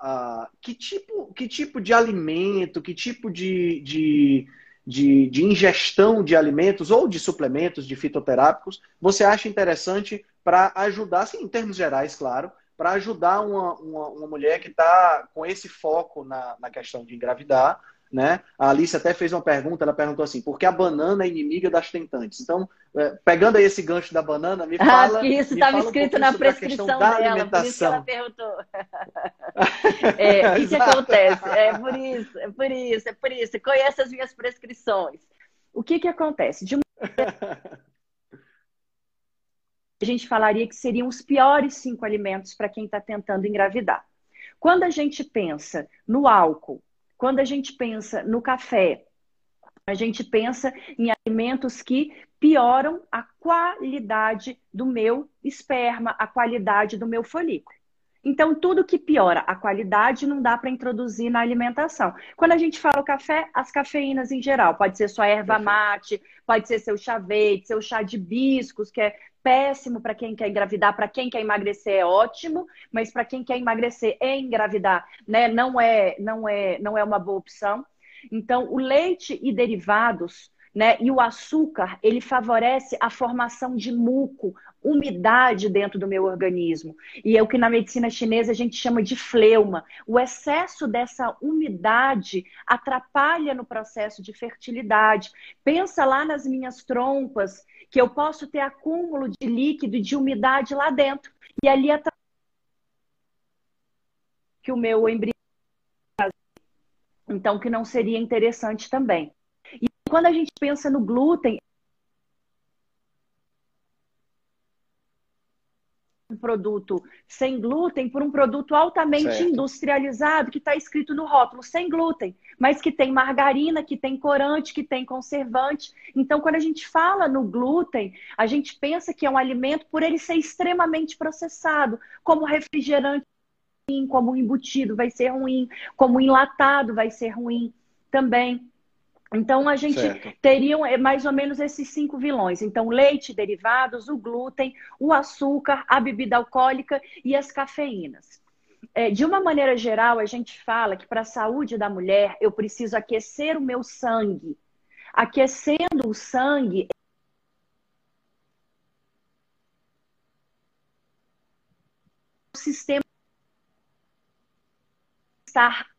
a, que, tipo, que tipo de alimento, que tipo de, de, de, de ingestão de alimentos ou de suplementos, de fitoterápicos, você acha interessante para ajudar, assim, em termos gerais, claro, para ajudar uma, uma, uma, mulher que está com esse foco na, na questão de engravidar. Né? A Alice até fez uma pergunta, ela perguntou assim, por que a banana é inimiga das tentantes? Então, é, pegando aí esse gancho da banana, me ah, fala... Ah, que isso estava um escrito na prescrição dela, alimentação. por isso que ela perguntou. é, o que acontece? É por isso, é por isso, é por isso. Conhece as minhas prescrições. O que que acontece? De uma a gente falaria que seriam os piores cinco alimentos para quem está tentando engravidar. Quando a gente pensa no álcool, quando a gente pensa no café, a gente pensa em alimentos que pioram a qualidade do meu esperma, a qualidade do meu folículo. Então, tudo que piora a qualidade não dá para introduzir na alimentação. Quando a gente fala o café, as cafeínas em geral, pode ser sua erva mate, pode ser seu chá verde, seu chá de hibiscos, que é péssimo para quem quer engravidar, para quem quer emagrecer é ótimo, mas para quem quer emagrecer e engravidar, né, não é, não é, não é uma boa opção. Então, o leite e derivados, né, e o açúcar, ele favorece a formação de muco, umidade dentro do meu organismo. E é o que na medicina chinesa a gente chama de fleuma. O excesso dessa umidade atrapalha no processo de fertilidade. Pensa lá nas minhas trompas, que eu posso ter acúmulo de líquido e de umidade lá dentro. E ali que o meu embrião então que não seria interessante também. E quando a gente pensa no glúten, produto sem glúten por um produto altamente certo. industrializado que está escrito no rótulo sem glúten, mas que tem margarina, que tem corante, que tem conservante. Então, quando a gente fala no glúten, a gente pensa que é um alimento por ele ser extremamente processado, como refrigerante, como embutido vai ser ruim, como enlatado vai ser ruim também. Então, a gente certo. teria é, mais ou menos esses cinco vilões. Então, leite, derivados, o glúten, o açúcar, a bebida alcoólica e as cafeínas. É, de uma maneira geral, a gente fala que para a saúde da mulher, eu preciso aquecer o meu sangue. Aquecendo o sangue, o sistema estar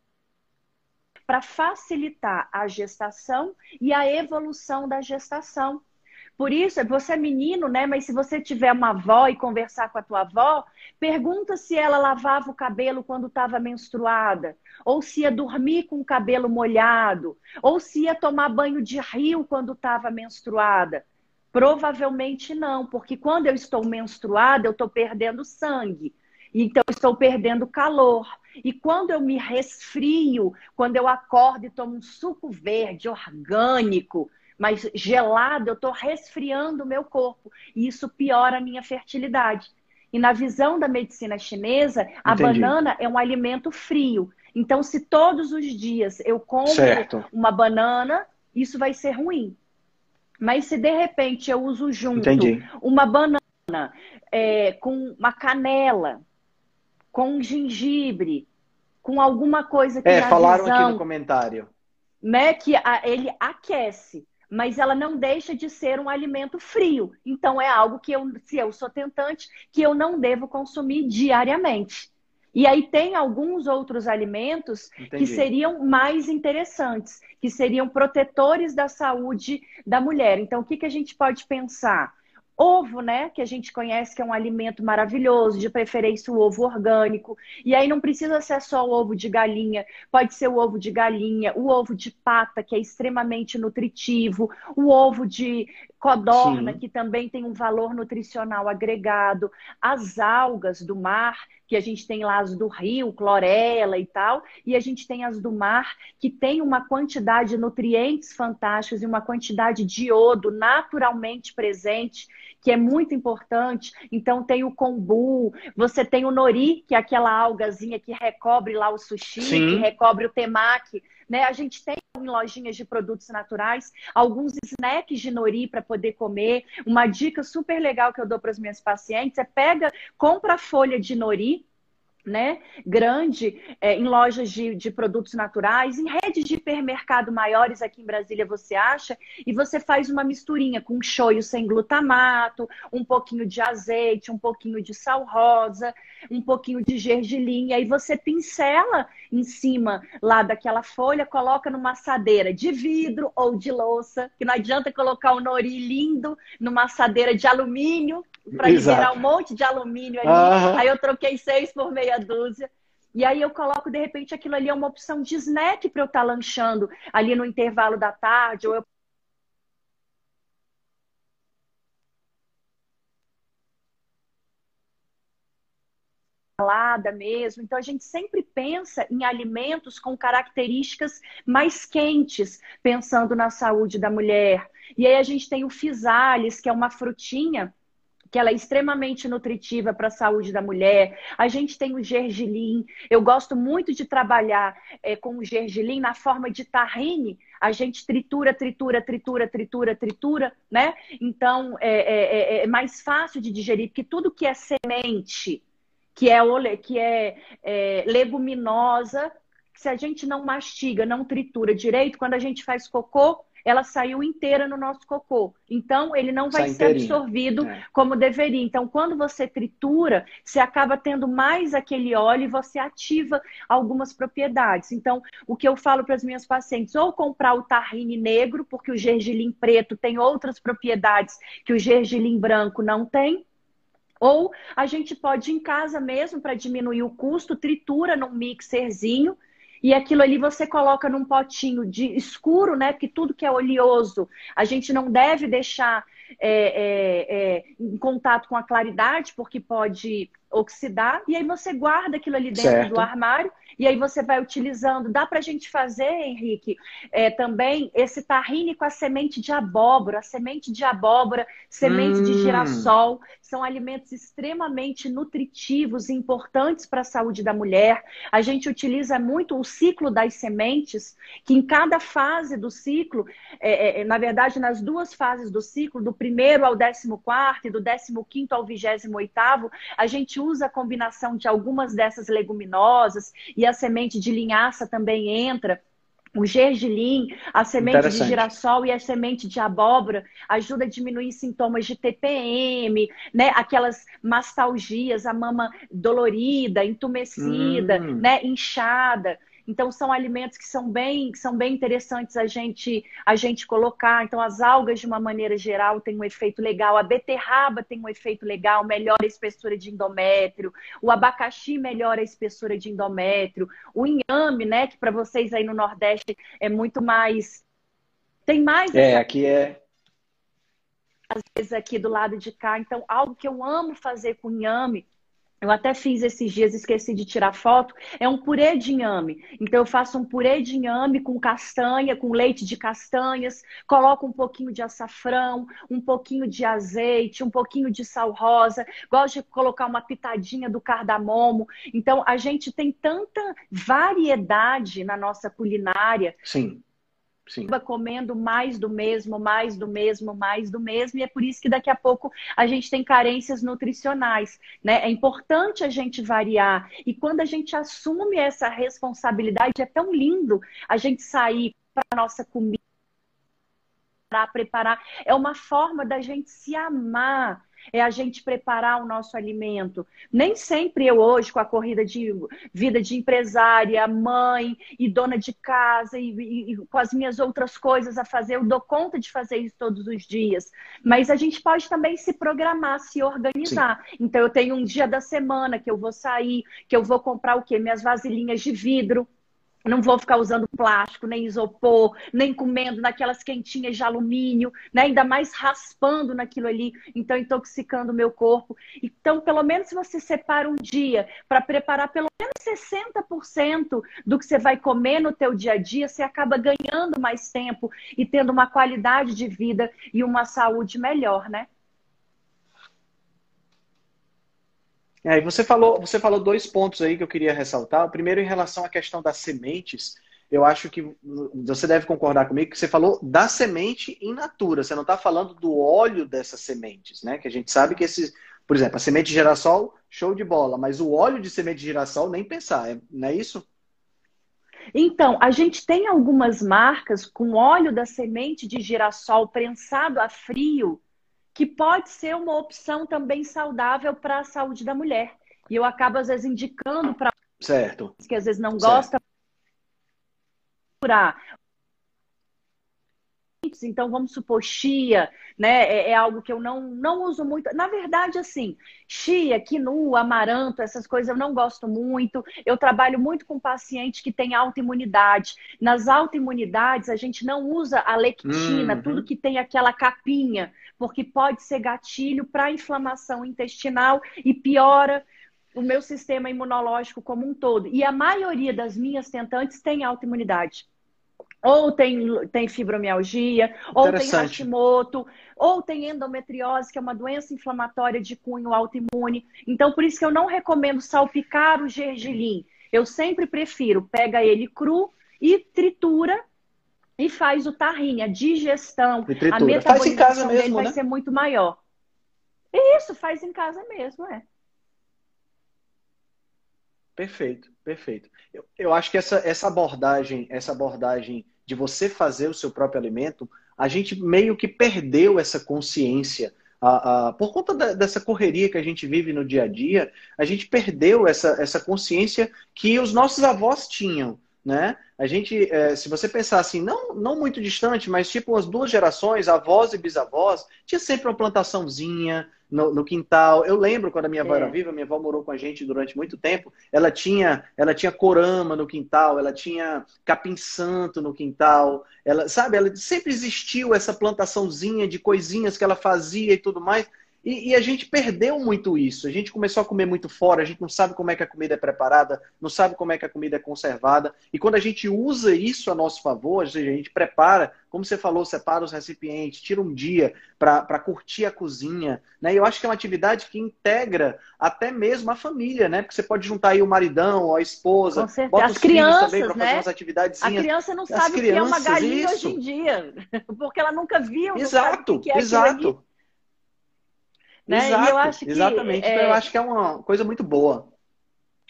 para facilitar a gestação e a evolução da gestação. Por isso, você é menino, né? Mas se você tiver uma avó e conversar com a tua avó, pergunta se ela lavava o cabelo quando estava menstruada, ou se ia dormir com o cabelo molhado, ou se ia tomar banho de rio quando estava menstruada. Provavelmente não, porque quando eu estou menstruada, eu estou perdendo sangue. Então, estou perdendo calor. E quando eu me resfrio, quando eu acordo e tomo um suco verde orgânico, mas gelado, eu estou resfriando o meu corpo. E isso piora a minha fertilidade. E na visão da medicina chinesa, a Entendi. banana é um alimento frio. Então, se todos os dias eu como certo. uma banana, isso vai ser ruim. Mas se de repente eu uso junto Entendi. uma banana é, com uma canela, com gengibre, com alguma coisa que é falaram visão, aqui no comentário, né, que a, ele aquece mas ela não deixa de ser um alimento frio. Então é algo que eu, se eu sou tentante, que eu não devo consumir diariamente. E aí tem alguns outros alimentos Entendi. que seriam mais interessantes, que seriam protetores da saúde da mulher. Então, o que, que a gente pode pensar? Ovo, né? Que a gente conhece que é um alimento maravilhoso, de preferência o ovo orgânico. E aí não precisa ser só o ovo de galinha, pode ser o ovo de galinha, o ovo de pata, que é extremamente nutritivo, o ovo de codorna, Sim. que também tem um valor nutricional agregado, as algas do mar, que a gente tem lá as do rio, clorela e tal, e a gente tem as do mar, que tem uma quantidade de nutrientes fantásticos e uma quantidade de iodo naturalmente presente, que é muito importante. Então tem o kombu, você tem o nori, que é aquela algazinha que recobre lá o sushi, Sim. que recobre o temaki, né? A gente tem em lojinhas de produtos naturais alguns snacks de nori para poder comer. Uma dica super legal que eu dou para as minhas pacientes é pega, compra folha de nori, né, grande é, em lojas de, de, produtos naturais, em redes de hipermercado maiores aqui em Brasília você acha, e você faz uma misturinha com shoyu sem glutamato, um pouquinho de azeite, um pouquinho de sal rosa, um pouquinho de gergelim, e aí você pincela em cima lá daquela folha, coloca numa assadeira de vidro ou de louça, que não adianta colocar o nori lindo numa assadeira de alumínio, para liberar um monte de alumínio ali. Uhum. Aí eu troquei seis por meia dúzia. E aí eu coloco, de repente, aquilo ali é uma opção de snack para eu estar tá lanchando ali no intervalo da tarde, ou eu salada mesmo. Então a gente sempre pensa em alimentos com características mais quentes, pensando na saúde da mulher. E aí a gente tem o fisales, que é uma frutinha que ela é extremamente nutritiva para a saúde da mulher. A gente tem o gergelim. Eu gosto muito de trabalhar é, com o gergelim na forma de tahine. A gente tritura, tritura, tritura, tritura, tritura, né? Então é, é, é, é mais fácil de digerir, porque tudo que é semente, que é, que é, é leguminosa, se a gente não mastiga, não tritura direito, quando a gente faz cocô, ela saiu inteira no nosso cocô. Então, ele não vai ser absorvido é. como deveria. Então, quando você tritura, você acaba tendo mais aquele óleo e você ativa algumas propriedades. Então, o que eu falo para as minhas pacientes, ou comprar o tahine negro, porque o gergelim preto tem outras propriedades que o gergelim branco não tem, ou a gente pode em casa mesmo, para diminuir o custo, tritura num mixerzinho e aquilo ali você coloca num potinho de escuro, né? Porque tudo que é oleoso a gente não deve deixar é, é, é, em contato com a claridade, porque pode oxidar. E aí você guarda aquilo ali dentro certo. do armário e aí você vai utilizando. Dá para a gente fazer, Henrique, é, também esse tahine com a semente de abóbora, semente de abóbora, semente hum. de girassol. São alimentos extremamente nutritivos e importantes para a saúde da mulher. A gente utiliza muito o ciclo das sementes, que em cada fase do ciclo, é, é, na verdade, nas duas fases do ciclo, do primeiro ao décimo quarto e do décimo quinto ao vigésimo oitavo, a gente usa a combinação de algumas dessas leguminosas e a semente de linhaça também entra. O gergelim, a semente de girassol e a semente de abóbora ajuda a diminuir sintomas de TPM, né? Aquelas mastalgias, a mama dolorida, entumecida, hum. né? Inchada. Então são alimentos que são bem, que são bem interessantes a gente a gente colocar. Então as algas de uma maneira geral têm um efeito legal, a beterraba tem um efeito legal, melhora a espessura de endométrio, o abacaxi melhora a espessura de endométrio, o inhame, né, que para vocês aí no Nordeste é muito mais tem mais É, aqui é às vezes aqui do lado de cá. Então, algo que eu amo fazer com inhame eu até fiz esses dias, esqueci de tirar foto. É um purê de inhame. Então, eu faço um purê de inhame com castanha, com leite de castanhas, coloco um pouquinho de açafrão, um pouquinho de azeite, um pouquinho de sal rosa. Gosto de colocar uma pitadinha do cardamomo. Então, a gente tem tanta variedade na nossa culinária. Sim. Sim. comendo mais do mesmo, mais do mesmo, mais do mesmo, e é por isso que daqui a pouco a gente tem carências nutricionais, né? É importante a gente variar. E quando a gente assume essa responsabilidade, é tão lindo a gente sair para a nossa comida, para preparar. É uma forma da gente se amar é a gente preparar o nosso alimento. Nem sempre eu hoje, com a corrida de vida de empresária, mãe e dona de casa e, e, e, com as minhas outras coisas a fazer, eu dou conta de fazer isso todos os dias. Mas a gente pode também se programar, se organizar. Sim. Então eu tenho um dia da semana que eu vou sair, que eu vou comprar o quê? Minhas vasilhinhas de vidro não vou ficar usando plástico, nem isopor, nem comendo naquelas quentinhas de alumínio, né? ainda mais raspando naquilo ali, então intoxicando o meu corpo. Então, pelo menos se você separa um dia para preparar pelo menos 60% do que você vai comer no teu dia a dia, você acaba ganhando mais tempo e tendo uma qualidade de vida e uma saúde melhor, né? É, você falou, você falou dois pontos aí que eu queria ressaltar. O primeiro, em relação à questão das sementes, eu acho que você deve concordar comigo que você falou da semente in natura. Você não está falando do óleo dessas sementes, né? Que a gente sabe que esses, por exemplo, a semente de girassol, show de bola, mas o óleo de semente de girassol nem pensar, é, não é isso? Então, a gente tem algumas marcas com óleo da semente de girassol prensado a frio que pode ser uma opção também saudável para a saúde da mulher. E eu acabo, às vezes, indicando para certo. que às vezes não então vamos supor chia, né? É, é, algo que eu não, não uso muito. Na verdade, assim, chia, quinoa, amaranto, essas coisas eu não gosto muito. Eu trabalho muito com pacientes que têm autoimunidade. Nas autoimunidades, a gente não usa a lectina, uhum. tudo que tem aquela capinha, porque pode ser gatilho para inflamação intestinal e piora o meu sistema imunológico como um todo. E a maioria das minhas tentantes tem autoimunidade ou tem, tem fibromialgia, ou tem Hashimoto, ou tem endometriose, que é uma doença inflamatória de cunho autoimune. Então, por isso que eu não recomendo salpicar o gergelim. Eu sempre prefiro, pega ele cru e tritura e faz o tarrinho, a digestão, a metabolização dele mesmo, vai né? ser muito maior. Isso, faz em casa mesmo, é. Perfeito, perfeito. Eu, eu acho que essa, essa abordagem, essa abordagem de você fazer o seu próprio alimento, a gente meio que perdeu essa consciência. A, por conta da, dessa correria que a gente vive no dia a dia, a gente perdeu essa, essa consciência que os nossos avós tinham. Né? A gente, é, se você pensar assim, não, não muito distante, mas tipo as duas gerações, avós e bisavós, tinha sempre uma plantaçãozinha, no, no, quintal. Eu lembro quando a minha avó é. era viva, minha avó morou com a gente durante muito tempo. Ela tinha, ela tinha corama no quintal, ela tinha capim santo no quintal. Ela, sabe, ela sempre existiu essa plantaçãozinha de coisinhas que ela fazia e tudo mais. E, e, a gente perdeu muito isso. A gente começou a comer muito fora, a gente não sabe como é que a comida é preparada, não sabe como é que a comida é conservada. E quando a gente usa isso a nosso favor, ou seja, a gente prepara, como você falou, separa os recipientes, tira um dia para curtir a cozinha. Né? E eu acho que é uma atividade que integra até mesmo a família, né? Porque você pode juntar aí o maridão, a esposa, Com certeza. bota os as crianças, também para né? fazer umas atividades. A criança não sabe o que é uma galinha isso. hoje em dia, porque ela nunca viu. Exato, que é exato. Né? Exato, eu acho que, exatamente. É... Então, eu acho que é uma coisa muito boa.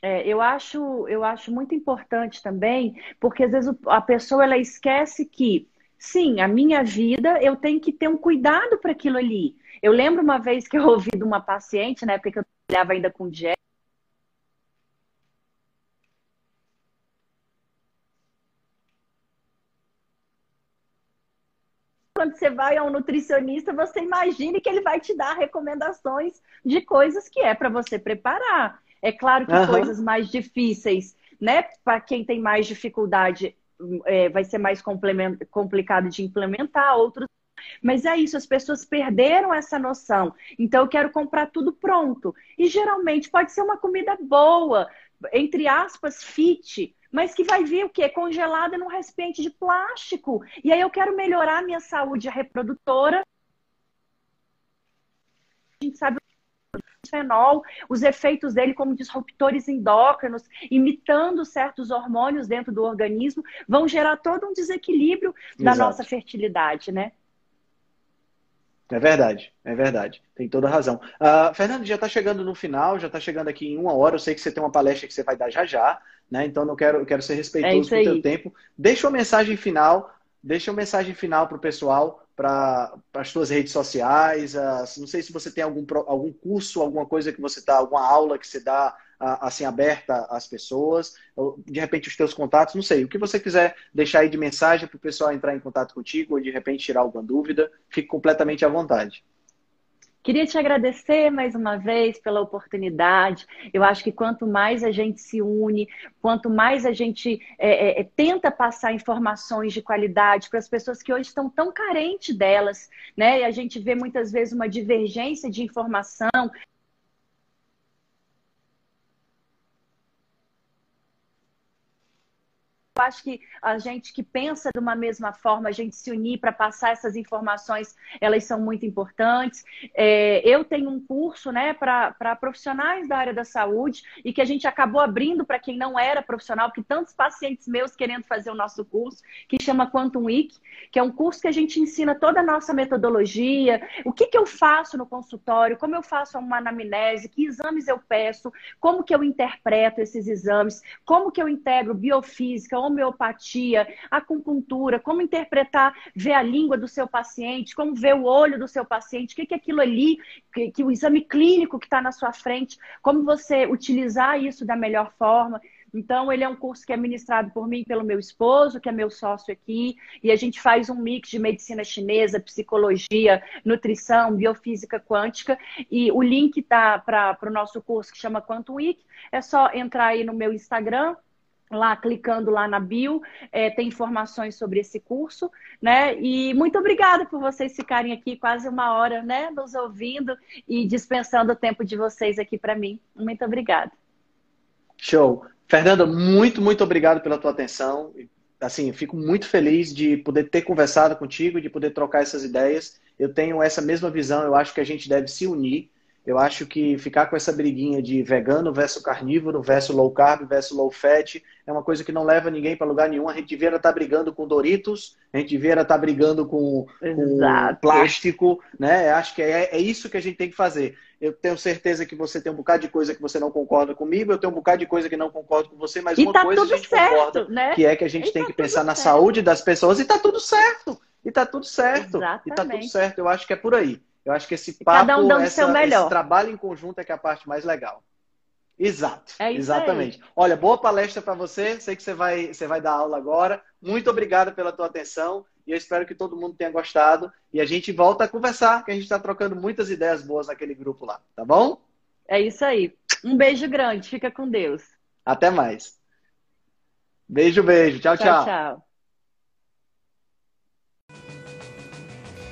É, eu, acho, eu acho muito importante também, porque às vezes a pessoa ela esquece que, sim, a minha vida, eu tenho que ter um cuidado para aquilo ali. Eu lembro uma vez que eu ouvi de uma paciente, na época que eu trabalhava ainda com dieta, quando você vai a um nutricionista, você imagine que ele vai te dar recomendações de coisas que é para você preparar. É claro que uhum. coisas mais difíceis, né? Para quem tem mais dificuldade, é, vai ser mais complicado de implementar, outros mas é isso, as pessoas perderam essa noção. Então eu quero comprar tudo pronto. E geralmente pode ser uma comida boa, entre aspas, fit, mas que vai vir o quê? Congelada num recipiente de plástico. E aí eu quero melhorar a minha saúde reprodutora. A gente sabe o fenol, os efeitos dele como disruptores endócrinos, imitando certos hormônios dentro do organismo, vão gerar todo um desequilíbrio da Exato. nossa fertilidade, né? É verdade, é verdade. Tem toda a razão. Uh, Fernando, já está chegando no final, já está chegando aqui em uma hora. Eu sei que você tem uma palestra que você vai dar já já, né? Então eu quero, eu quero ser respeitoso é com o teu tempo. Deixa uma mensagem final, deixa uma mensagem final para o pessoal, para as suas redes sociais. Uh, não sei se você tem algum, algum curso, alguma coisa que você dá, alguma aula que você dá assim aberta às pessoas, de repente os teus contatos, não sei, o que você quiser deixar aí de mensagem para o pessoal entrar em contato contigo ou de repente tirar alguma dúvida, fique completamente à vontade. Queria te agradecer mais uma vez pela oportunidade. Eu acho que quanto mais a gente se une, quanto mais a gente é, é, é tenta passar informações de qualidade para as pessoas que hoje estão tão carentes delas, né? E a gente vê muitas vezes uma divergência de informação, acho que a gente que pensa de uma mesma forma, a gente se unir para passar essas informações, elas são muito importantes. É, eu tenho um curso né, para profissionais da área da saúde e que a gente acabou abrindo para quem não era profissional, porque tantos pacientes meus querendo fazer o nosso curso, que chama Quantum Week, que é um curso que a gente ensina toda a nossa metodologia, o que, que eu faço no consultório, como eu faço uma anamnese, que exames eu peço, como que eu interpreto esses exames, como que eu integro biofísica, homeopatia, acupuntura, como interpretar, ver a língua do seu paciente, como ver o olho do seu paciente, o que, é aquilo ali, que, que o exame clínico que está na sua frente, como você utilizar isso da melhor forma. Então, ele é um curso que é ministrado por mim pelo meu esposo, que é meu sócio aqui, e a gente faz um mix de medicina chinesa, psicologia, nutrição, biofísica quântica, e o link tá para o nosso curso que chama Quantum Week, é só entrar aí no meu Instagram, lá clicando lá na bio, é, tem informações sobre esse curso, né? E muito obrigada por vocês ficarem aqui quase uma hora, né, nos ouvindo e dispensando o tempo de vocês aqui para mim. Muito obrigada. Show. Fernanda, muito, muito obrigado pela tua atenção. Assim, fico muito feliz de poder ter conversado contigo, de poder trocar essas ideias. Eu tenho essa mesma visão, eu acho que a gente deve se unir eu acho que ficar com essa briguinha de vegano versus carnívoro, versus low carb, versus low fat, é uma coisa que não leva ninguém para lugar nenhum. A gente devia estar tá brigando com Doritos, a gente devia estar tá brigando com, com plástico, né? Acho que é, é isso que a gente tem que fazer. Eu tenho certeza que você tem um bocado de coisa que você não concorda comigo, eu tenho um bocado de coisa que não concordo com você, mas e uma tá coisa a gente certo, concorda, né? que é que a gente e tem tá que pensar na certo. saúde das pessoas e tá tudo certo. E tá tudo certo. Exatamente. E tá tudo certo. Eu acho que é por aí. Eu acho que esse papo, Cada um dando essa, seu melhor. esse trabalho em conjunto é que é a parte mais legal. Exato, é exatamente. Aí. Olha, boa palestra para você. Sei que você vai, você vai dar aula agora. Muito obrigado pela tua atenção e eu espero que todo mundo tenha gostado. E a gente volta a conversar, que a gente está trocando muitas ideias boas naquele grupo lá, tá bom? É isso aí. Um beijo grande. Fica com Deus. Até mais. Beijo, beijo. Tchau, tchau. Tchau, tchau.